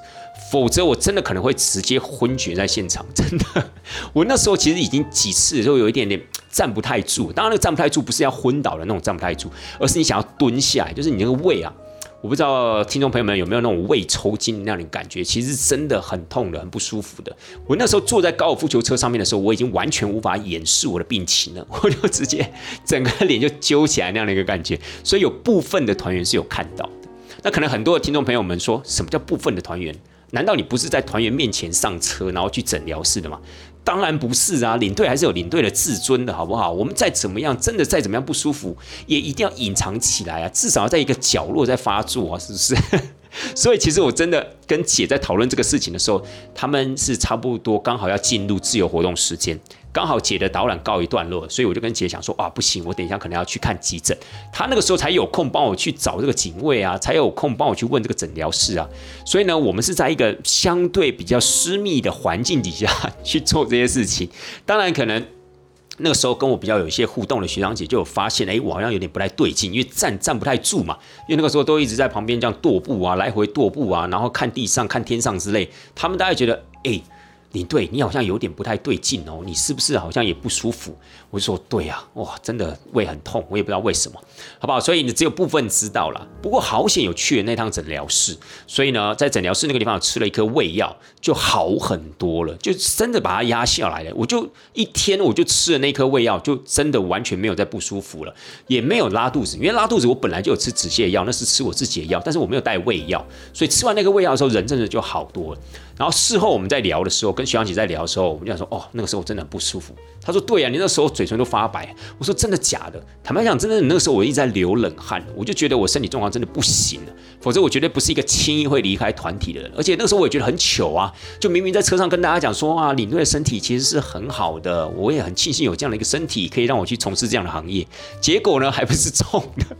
[SPEAKER 1] 否则我真的可能会直接昏厥在现场，真的。我那时候其实已经几次都有一点点站不太住，当然那个站不太住不是要昏倒的那种站不太住，而是你想要蹲下来，就是你那个胃啊，我不知道听众朋友们有没有那种胃抽筋那样的感觉，其实真的很痛的，很不舒服的。我那时候坐在高尔夫球车上面的时候，我已经完全无法掩饰我的病情了，我就直接整个脸就揪起来那样的一个感觉，所以有部分的团员是有看到的。那可能很多的听众朋友们说什么叫部分的团员？难道你不是在团员面前上车，然后去诊疗室的吗？当然不是啊，领队还是有领队的自尊的，好不好？我们再怎么样，真的再怎么样不舒服，也一定要隐藏起来啊，至少要在一个角落在发作啊，是不是？所以其实我真的跟姐在讨论这个事情的时候，他们是差不多刚好要进入自由活动时间。刚好姐的导览告一段落，所以我就跟姐讲说啊，不行，我等一下可能要去看急诊。她那个时候才有空帮我去找这个警卫啊，才有空帮我去问这个诊疗室啊。所以呢，我们是在一个相对比较私密的环境底下去做这些事情。当然，可能那个时候跟我比较有一些互动的学长姐就有发现，哎，我好像有点不太对劲，因为站站不太住嘛。因为那个时候都一直在旁边这样踱步啊，来回踱步啊，然后看地上、看天上之类。他们大概觉得，哎。你对，你好像有点不太对劲哦，你是不是好像也不舒服？我就说对呀，哇，真的胃很痛，我也不知道为什么，好不好？所以你只有部分知道了。不过好险有去了那趟诊疗室，所以呢，在诊疗室那个地方吃了一颗胃药，就好很多了，就真的把它压下来了。我就一天我就吃了那颗胃药，就真的完全没有再不舒服了，也没有拉肚子。因为拉肚子我本来就有吃止泻药，那是吃我自己的药，但是我没有带胃药，所以吃完那个胃药的时候，人真的就好多了。然后事后我们在聊的时候，跟徐阳姐在聊的时候，我们就想说，哦，那个时候真的很不舒服。他说，对啊，你那时候嘴唇都发白。我说，真的假的？坦白讲，真的，那个时候我一直在流冷汗，我就觉得我身体状况真的不行了。否则，我绝对不是一个轻易会离开团体的人。而且那个时候我也觉得很糗啊，就明明在车上跟大家讲说啊，领队的身体其实是很好的，我也很庆幸有这样的一个身体，可以让我去从事这样的行业。结果呢，还不是中的。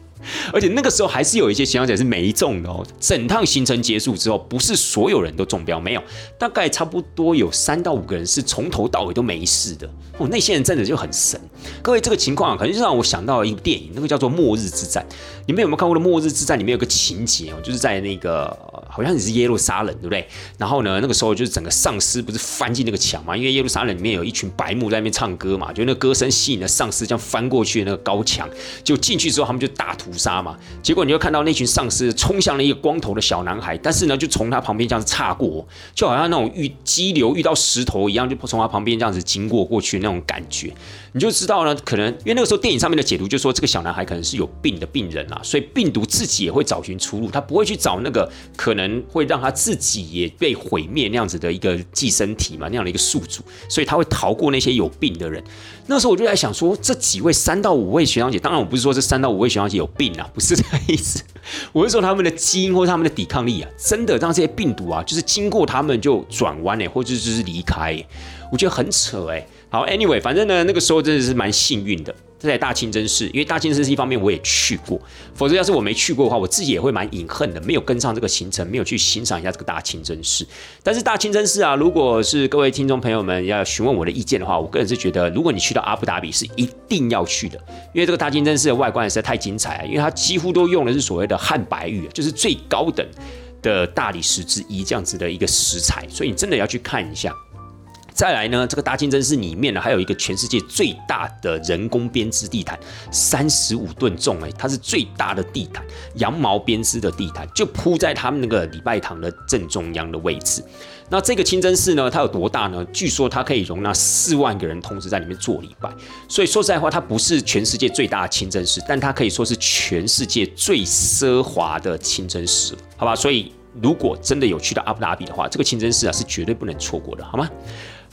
[SPEAKER 1] 而且那个时候还是有一些巡航者是没中的哦。整趟行程结束之后，不是所有人都中标，没有，大概差不多有三到五个人是从头到尾都没事的。哦，那些人真的就很神。各位，这个情况可能就让我想到一部电影，那个叫做《末日之战》。你们有没有看过的《末日之战》？里面有个情节哦，就是在那个好像你是耶路撒冷，对不对？然后呢，那个时候就是整个丧尸不是翻进那个墙嘛，因为耶路撒冷里面有一群白目在那边唱歌嘛，就那歌声吸引了丧尸，这样翻过去那个高墙，就进去之后他们就大屠杀嘛。结果你就看到那群丧尸冲向了一个光头的小男孩，但是呢，就从他旁边这样子擦过，就好像那种遇激流遇到石头一样，就从他旁边这样子经过过去那种感觉，你就知道呢，可能因为那个时候电影上面的解读就说这个小男孩可能是有病的病人啊，所以病毒自己也会找寻出路，他不会去找那个可能会让他自己也被毁灭那样子的一个寄生体嘛，那样的一个宿主，所以他会逃过那些有病的人。那时候我就在想说，这几位三到五位学长姐，当然我不是说这三到五位学长姐有病啊，不是这个意思，我是说他们的基因或者他们的抵抗力啊，真的让这些病毒啊，就是经过他们就转弯哎，或者就是离开，我觉得很扯哎。好，anyway，反正呢，那个时候真的是蛮幸运的。在大清真寺，因为大清真寺一方面我也去过，否则要是我没去过的话，我自己也会蛮隐恨的，没有跟上这个行程，没有去欣赏一下这个大清真寺。但是大清真寺啊，如果是各位听众朋友们要询问我的意见的话，我个人是觉得，如果你去到阿布达比是一定要去的，因为这个大清真寺的外观实在太精彩了，因为它几乎都用的是所谓的汉白玉，就是最高等的大理石之一这样子的一个石材，所以你真的要去看一下。再来呢，这个大清真寺里面呢，还有一个全世界最大的人工编织地毯，三十五吨重哎，它是最大的地毯，羊毛编织的地毯，就铺在他们那个礼拜堂的正中央的位置。那这个清真寺呢，它有多大呢？据说它可以容纳四万个人同时在里面做礼拜。所以说实在话，它不是全世界最大的清真寺，但它可以说是全世界最奢华的清真寺，好吧？所以如果真的有去到阿布达比的话，这个清真寺啊是绝对不能错过的，好吗？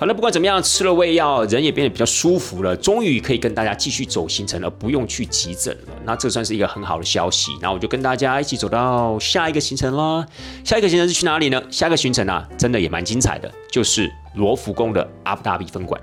[SPEAKER 1] 好了不管怎么样，吃了胃药，人也变得比较舒服了，终于可以跟大家继续走行程了，不用去急诊了。那这算是一个很好的消息。那我就跟大家一起走到下一个行程啦。下一个行程是去哪里呢？下一个行程啊，真的也蛮精彩的，就是罗浮宫的阿布达比分馆。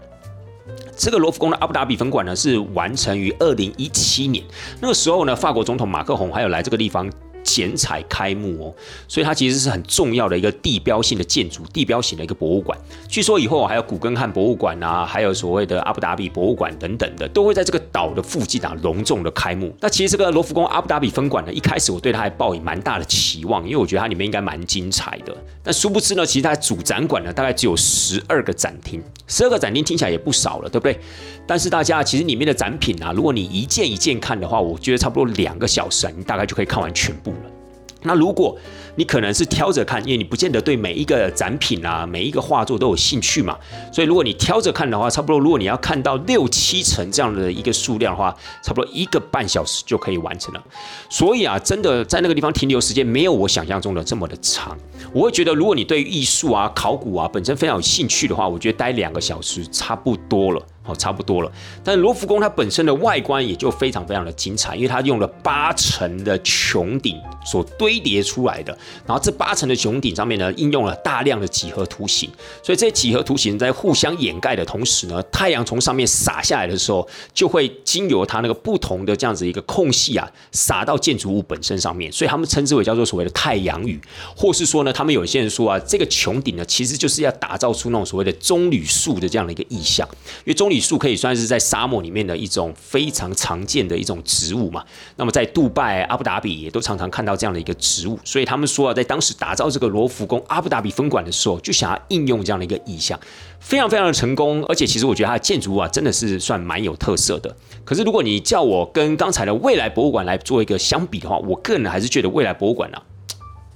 [SPEAKER 1] 这个罗浮宫的阿布达比分馆呢，是完成于二零一七年，那个时候呢，法国总统马克宏还有来这个地方。剪彩开幕哦，所以它其实是很重要的一个地标性的建筑，地标型的一个博物馆。据说以后还有古根汉博物馆啊，还有所谓的阿布达比博物馆等等的，都会在这个岛的附近啊隆重的开幕。那其实这个罗浮宫阿布达比分馆呢，一开始我对它还抱以蛮大的期望，因为我觉得它里面应该蛮精彩的。但殊不知呢，其实它主展馆呢大概只有十二个展厅，十二个展厅听起来也不少了，对不对？但是大家其实里面的展品啊，如果你一件一件看的话，我觉得差不多两个小时，你大概就可以看完全部。那如果你可能是挑着看，因为你不见得对每一个展品啊、每一个画作都有兴趣嘛，所以如果你挑着看的话，差不多如果你要看到六七成这样的一个数量的话，差不多一个半小时就可以完成了。所以啊，真的在那个地方停留时间没有我想象中的这么的长。我会觉得，如果你对艺术啊、考古啊本身非常有兴趣的话，我觉得待两个小时差不多了。哦，差不多了。但罗浮宫它本身的外观也就非常非常的精彩，因为它用了八层的穹顶所堆叠出来的。然后这八层的穹顶上面呢，应用了大量的几何图形。所以这些几何图形在互相掩盖的同时呢，太阳从上面洒下来的时候，就会经由它那个不同的这样子一个空隙啊，洒到建筑物本身上面。所以他们称之为叫做所谓的太阳雨，或是说呢，他们有些人说啊，这个穹顶呢，其实就是要打造出那种所谓的棕榈树的这样的一个意象，因为棕榈。树可以算是在沙漠里面的一种非常常见的一种植物嘛。那么在杜拜、阿布达比也都常常看到这样的一个植物，所以他们说啊，在当时打造这个罗浮宫阿布达比分馆的时候，就想要应用这样的一个意象，非常非常的成功。而且其实我觉得它的建筑物啊，真的是算蛮有特色的。可是如果你叫我跟刚才的未来博物馆来做一个相比的话，我个人还是觉得未来博物馆呢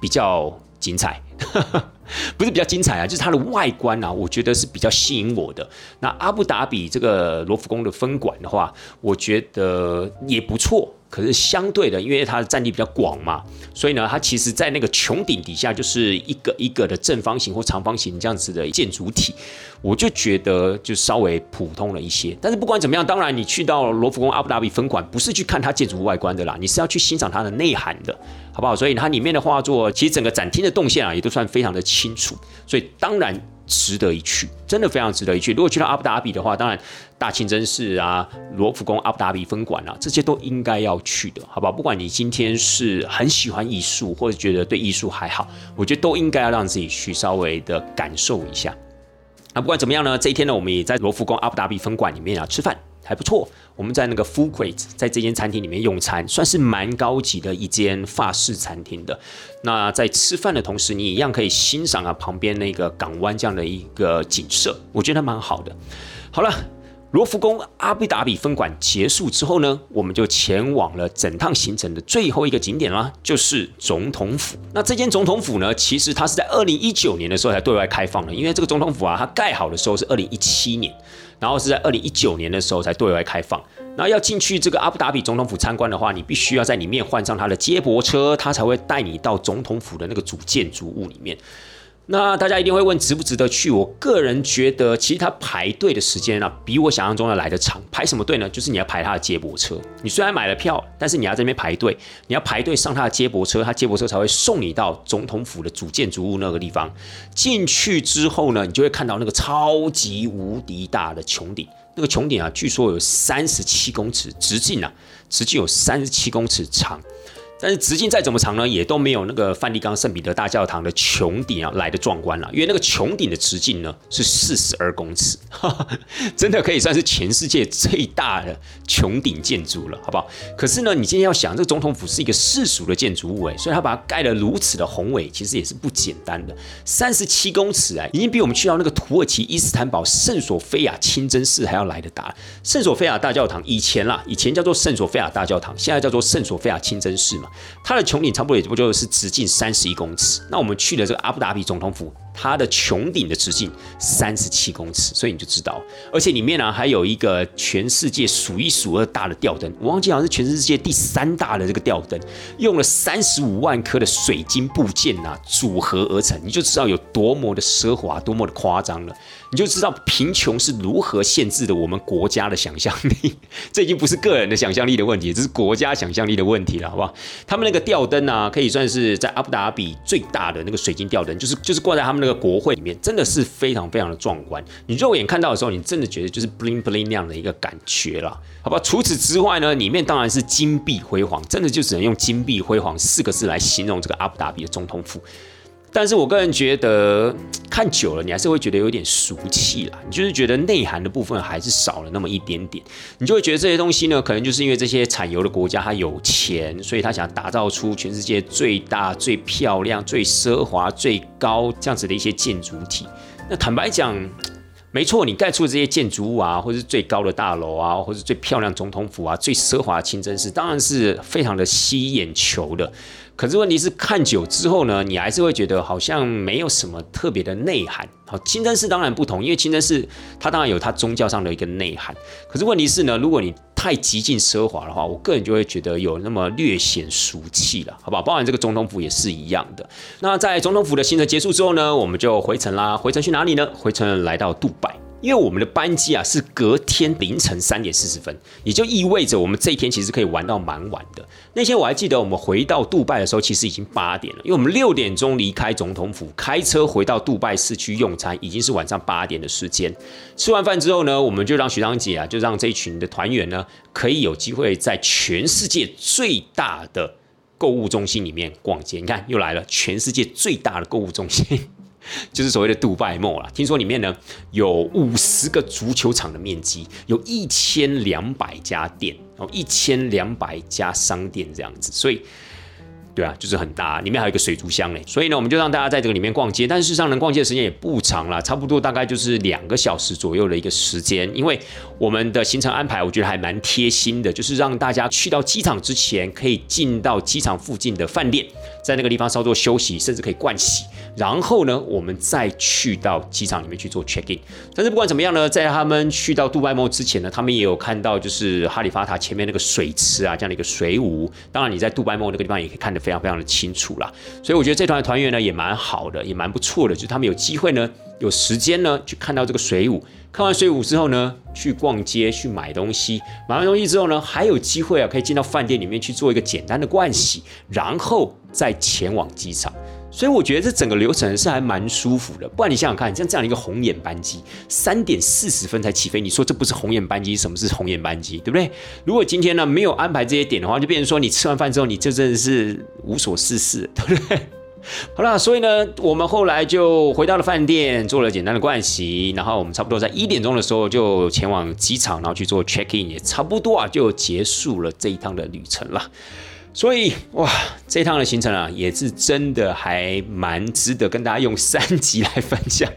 [SPEAKER 1] 比较精彩。不是比较精彩啊，就是它的外观啊，我觉得是比较吸引我的。那阿布达比这个罗浮宫的分馆的话，我觉得也不错。可是相对的，因为它的占地比较广嘛，所以呢，它其实在那个穹顶底下就是一个一个的正方形或长方形这样子的建筑体，我就觉得就稍微普通了一些。但是不管怎么样，当然你去到罗浮宫阿布达比分馆，不是去看它建筑外观的啦，你是要去欣赏它的内涵的，好不好？所以它里面的画作，其实整个展厅的动线啊，也都算非常的清楚，所以当然。值得一去，真的非常值得一去。如果去到阿布达比的话，当然大清真寺啊、罗浮宫、阿布达比分馆啊，这些都应该要去的，好不好？不管你今天是很喜欢艺术，或者觉得对艺术还好，我觉得都应该要让自己去稍微的感受一下。那不管怎么样呢，这一天呢，我们也在罗浮宫阿布达比分馆里面啊吃饭。还不错，我们在那个 Full Great，在这间餐厅里面用餐，算是蛮高级的一间法式餐厅的。那在吃饭的同时，你一样可以欣赏啊旁边那个港湾这样的一个景色，我觉得蛮好的。好了。罗浮宫阿布达比分馆结束之后呢，我们就前往了整趟行程的最后一个景点啦，就是总统府。那这间总统府呢，其实它是在二零一九年的时候才对外开放的，因为这个总统府啊，它盖好的时候是二零一七年，然后是在二零一九年的时候才对外开放。那要进去这个阿布达比总统府参观的话，你必须要在里面换上他的接驳车，他才会带你到总统府的那个主建筑物里面。那大家一定会问值不值得去？我个人觉得，其实它排队的时间啊，比我想象中要来的长。排什么队呢？就是你要排他的接驳车。你虽然买了票，但是你要在那边排队，你要排队上他的接驳车，他接驳车才会送你到总统府的主建筑物那个地方。进去之后呢，你就会看到那个超级无敌大的穹顶。那个穹顶啊，据说有三十七公尺直径啊，直径有三十七公尺长。但是直径再怎么长呢，也都没有那个梵蒂冈圣彼得大教堂的穹顶啊来的壮观了。因为那个穹顶的直径呢是四十二公尺，真的可以算是全世界最大的穹顶建筑了，好不好？可是呢，你今天要想，这个总统府是一个世俗的建筑物，哎，所以它把它盖得如此的宏伟，其实也是不简单的。三十七公尺啊，已经比我们去到那个土耳其伊斯坦堡圣索菲亚清真寺还要来得大。圣索菲亚大教堂以前啦，以前叫做圣索菲亚大教堂，现在叫做圣索菲亚清真寺嘛。它的穹顶差不多也不就是直径三十一公尺。那我们去的这个阿布达比总统府。它的穹顶的直径三十七公尺，所以你就知道，而且里面呢还有一个全世界数一数二大的吊灯，我忘记好像是全世界第三大的这个吊灯，用了三十五万颗的水晶部件呐组合而成，你就知道有多么的奢华，多么的夸张了。你就知道贫穷是如何限制的我们国家的想象力，这已经不是个人的想象力的问题，这是国家想象力的问题了，好不好？他们那个吊灯啊，可以算是在阿布达比最大的那个水晶吊灯，就是就是挂在他们那个国会里面，真的是非常非常的壮观。你肉眼看到的时候，你真的觉得就是 bling bling 那样的一个感觉了，好吧？除此之外呢，里面当然是金碧辉煌，真的就只能用金碧辉煌四个字来形容这个阿布达比的总统府。但是我个人觉得，看久了你还是会觉得有点俗气啦。你就是觉得内涵的部分还是少了那么一点点，你就会觉得这些东西呢，可能就是因为这些产油的国家它有钱，所以他想打造出全世界最大、最漂亮、最奢华、最高这样子的一些建筑体。那坦白讲，没错，你盖出的这些建筑物啊，或是最高的大楼啊，或是最漂亮总统府啊，最奢华的清真寺，当然是非常的吸眼球的。可是问题是看久之后呢，你还是会觉得好像没有什么特别的内涵。好，清真寺当然不同，因为清真寺它当然有它宗教上的一个内涵。可是问题是呢，如果你太极尽奢华的话，我个人就会觉得有那么略显俗气了，好不好？包含这个总统府也是一样的。那在总统府的行程结束之后呢，我们就回程啦。回程去哪里呢？回程来到杜拜。因为我们的班机啊是隔天凌晨三点四十分，也就意味着我们这一天其实可以玩到蛮晚的。那天我还记得，我们回到杜拜的时候，其实已经八点了。因为我们六点钟离开总统府，开车回到杜拜市区用餐，已经是晚上八点的时间。吃完饭之后呢，我们就让徐长姐啊，就让这一群的团员呢，可以有机会在全世界最大的购物中心里面逛街。你看，又来了，全世界最大的购物中心。就是所谓的杜拜 Mall 啦，听说里面呢有五十个足球场的面积，有一千两百家店，一千两百家商店这样子，所以。对啊，就是很大，里面还有一个水族箱嘞，所以呢，我们就让大家在这个里面逛街。但是事实上，能逛街的时间也不长了，差不多大概就是两个小时左右的一个时间。因为我们的行程安排，我觉得还蛮贴心的，就是让大家去到机场之前，可以进到机场附近的饭店，在那个地方稍作休息，甚至可以盥洗。然后呢，我们再去到机场里面去做 check in。但是不管怎么样呢，在他们去到杜拜梦之前呢，他们也有看到就是哈利法塔前面那个水池啊，这样的一个水舞。当然，你在杜拜梦那个地方也可以看得非常非常的清楚啦。所以我觉得这团的团员呢也蛮好的，也蛮不错的，就是他们有机会呢，有时间呢去看到这个水舞。看完水舞之后呢，去逛街去买东西，买完东西之后呢，还有机会啊，可以进到饭店里面去做一个简单的盥洗，然后再前往机场。所以我觉得这整个流程是还蛮舒服的。不然你想想看，像这样一个红眼班机，三点四十分才起飞，你说这不是红眼班机？什么是红眼班机？对不对？如果今天呢没有安排这些点的话，就变成说你吃完饭之后，你就真的是无所事事，对不对？好了，所以呢，我们后来就回到了饭店，做了简单的盥洗，然后我们差不多在一点钟的时候就前往机场，然后去做 check in，也差不多啊，就结束了这一趟的旅程了。所以哇，这趟的行程啊，也是真的还蛮值得跟大家用三集来分享。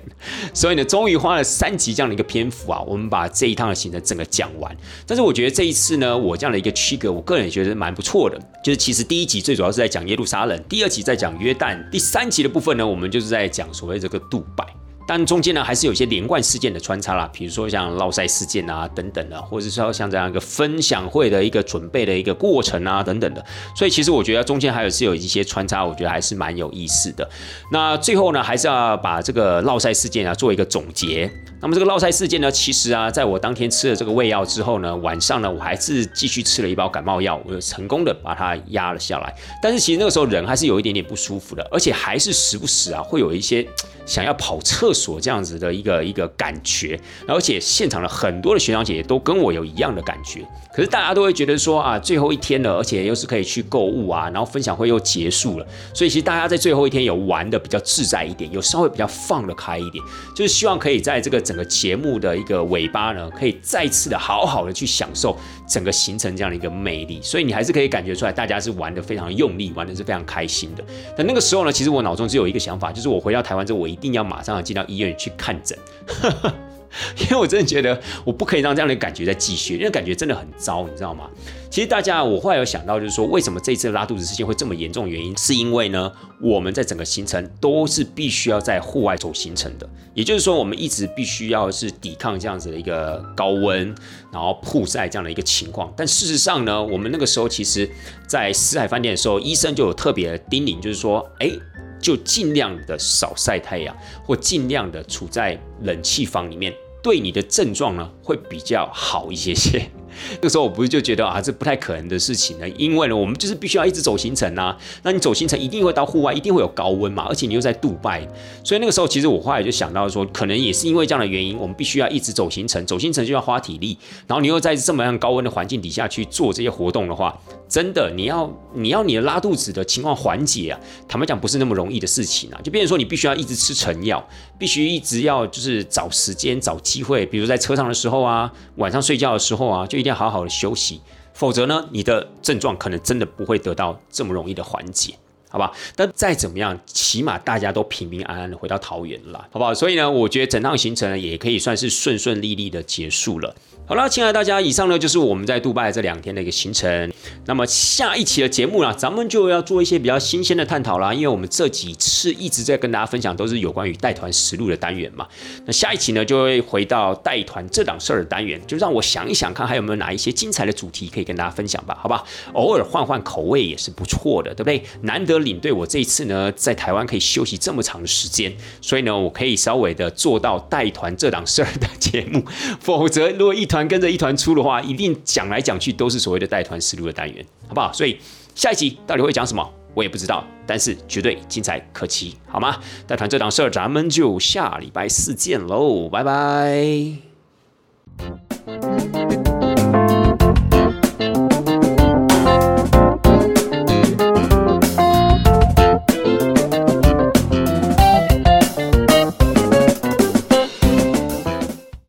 [SPEAKER 1] 所以呢，终于花了三集这样的一个篇幅啊，我们把这一趟的行程整个讲完。但是我觉得这一次呢，我这样的一个区隔，我个人也觉得蛮不错的。就是其实第一集最主要是在讲耶路撒冷，第二集在讲约旦，第三集的部分呢，我们就是在讲所谓这个杜拜。但中间呢，还是有一些连贯事件的穿插啦，比如说像落赛事件啊等等的，或者说像这样一个分享会的一个准备的一个过程啊等等的。所以其实我觉得中间还有是有一些穿插，我觉得还是蛮有意思的。那最后呢，还是要把这个落赛事件啊做一个总结。那么这个绕赛事件呢，其实啊，在我当天吃了这个胃药之后呢，晚上呢，我还是继续吃了一包感冒药，我就成功的把它压了下来。但是其实那个时候人还是有一点点不舒服的，而且还是时不时啊会有一些想要跑厕所这样子的一个一个感觉。而且现场的很多的学长姐都跟我有一样的感觉。可是大家都会觉得说啊，最后一天了，而且又是可以去购物啊，然后分享会又结束了，所以其实大家在最后一天有玩的比较自在一点，有稍微比较放得开一点，就是希望可以在这个整个节目的一个尾巴呢，可以再次的好好的去享受整个行程这样的一个魅力。所以你还是可以感觉出来，大家是玩的非常用力，玩的是非常开心的。但那个时候呢，其实我脑中只有一个想法，就是我回到台湾之后，我一定要马上要进到医院去看诊。因为我真的觉得我不可以让这样的感觉再继续，因为感觉真的很糟，你知道吗？其实大家，我后来有想到，就是说为什么这次拉肚子事件会这么严重？原因是因为呢，我们在整个行程都是必须要在户外走行程的，也就是说，我们一直必须要是抵抗这样子的一个高温，然后曝晒这样的一个情况。但事实上呢，我们那个时候其实，在四海饭店的时候，医生就有特别叮咛，就是说，哎。就尽量的少晒太阳，或尽量的处在冷气房里面，对你的症状呢会比较好一些些。那个时候我不是就觉得啊，这不太可能的事情呢，因为呢，我们就是必须要一直走行程啊。那你走行程一定会到户外，一定会有高温嘛，而且你又在杜拜，所以那个时候其实我后来就想到说，可能也是因为这样的原因，我们必须要一直走行程，走行程就要花体力，然后你又在这么样高温的环境底下去做这些活动的话，真的你要你要你的拉肚子的情况缓解啊，坦白讲不是那么容易的事情啊，就变成说你必须要一直吃成药，必须一直要就是找时间找机会，比如在车上的时候啊，晚上睡觉的时候啊，就要好好的休息，否则呢，你的症状可能真的不会得到这么容易的缓解，好吧？但再怎么样，起码大家都平平安安的回到桃园了，好不好？所以呢，我觉得整趟行程呢，也可以算是顺顺利利的结束了。好了，亲爱的大家，以上呢就是我们在杜拜这两天的一个行程。那么下一期的节目呢，咱们就要做一些比较新鲜的探讨啦。因为我们这几次一直在跟大家分享，都是有关于带团实录的单元嘛。那下一期呢，就会回到带团这档事儿的单元，就让我想一想，看还有没有哪一些精彩的主题可以跟大家分享吧，好吧？偶尔换换口味也是不错的，对不对？难得领队我这一次呢，在台湾可以休息这么长的时间，所以呢，我可以稍微的做到带团这档事儿的节目。否则，如果一团跟着一团出的话，一定讲来讲去都是所谓的带团思路的单元，好不好？所以下一集到底会讲什么，我也不知道，但是绝对精彩可期，好吗？带团这档事儿，咱们就下礼拜四见喽，拜拜。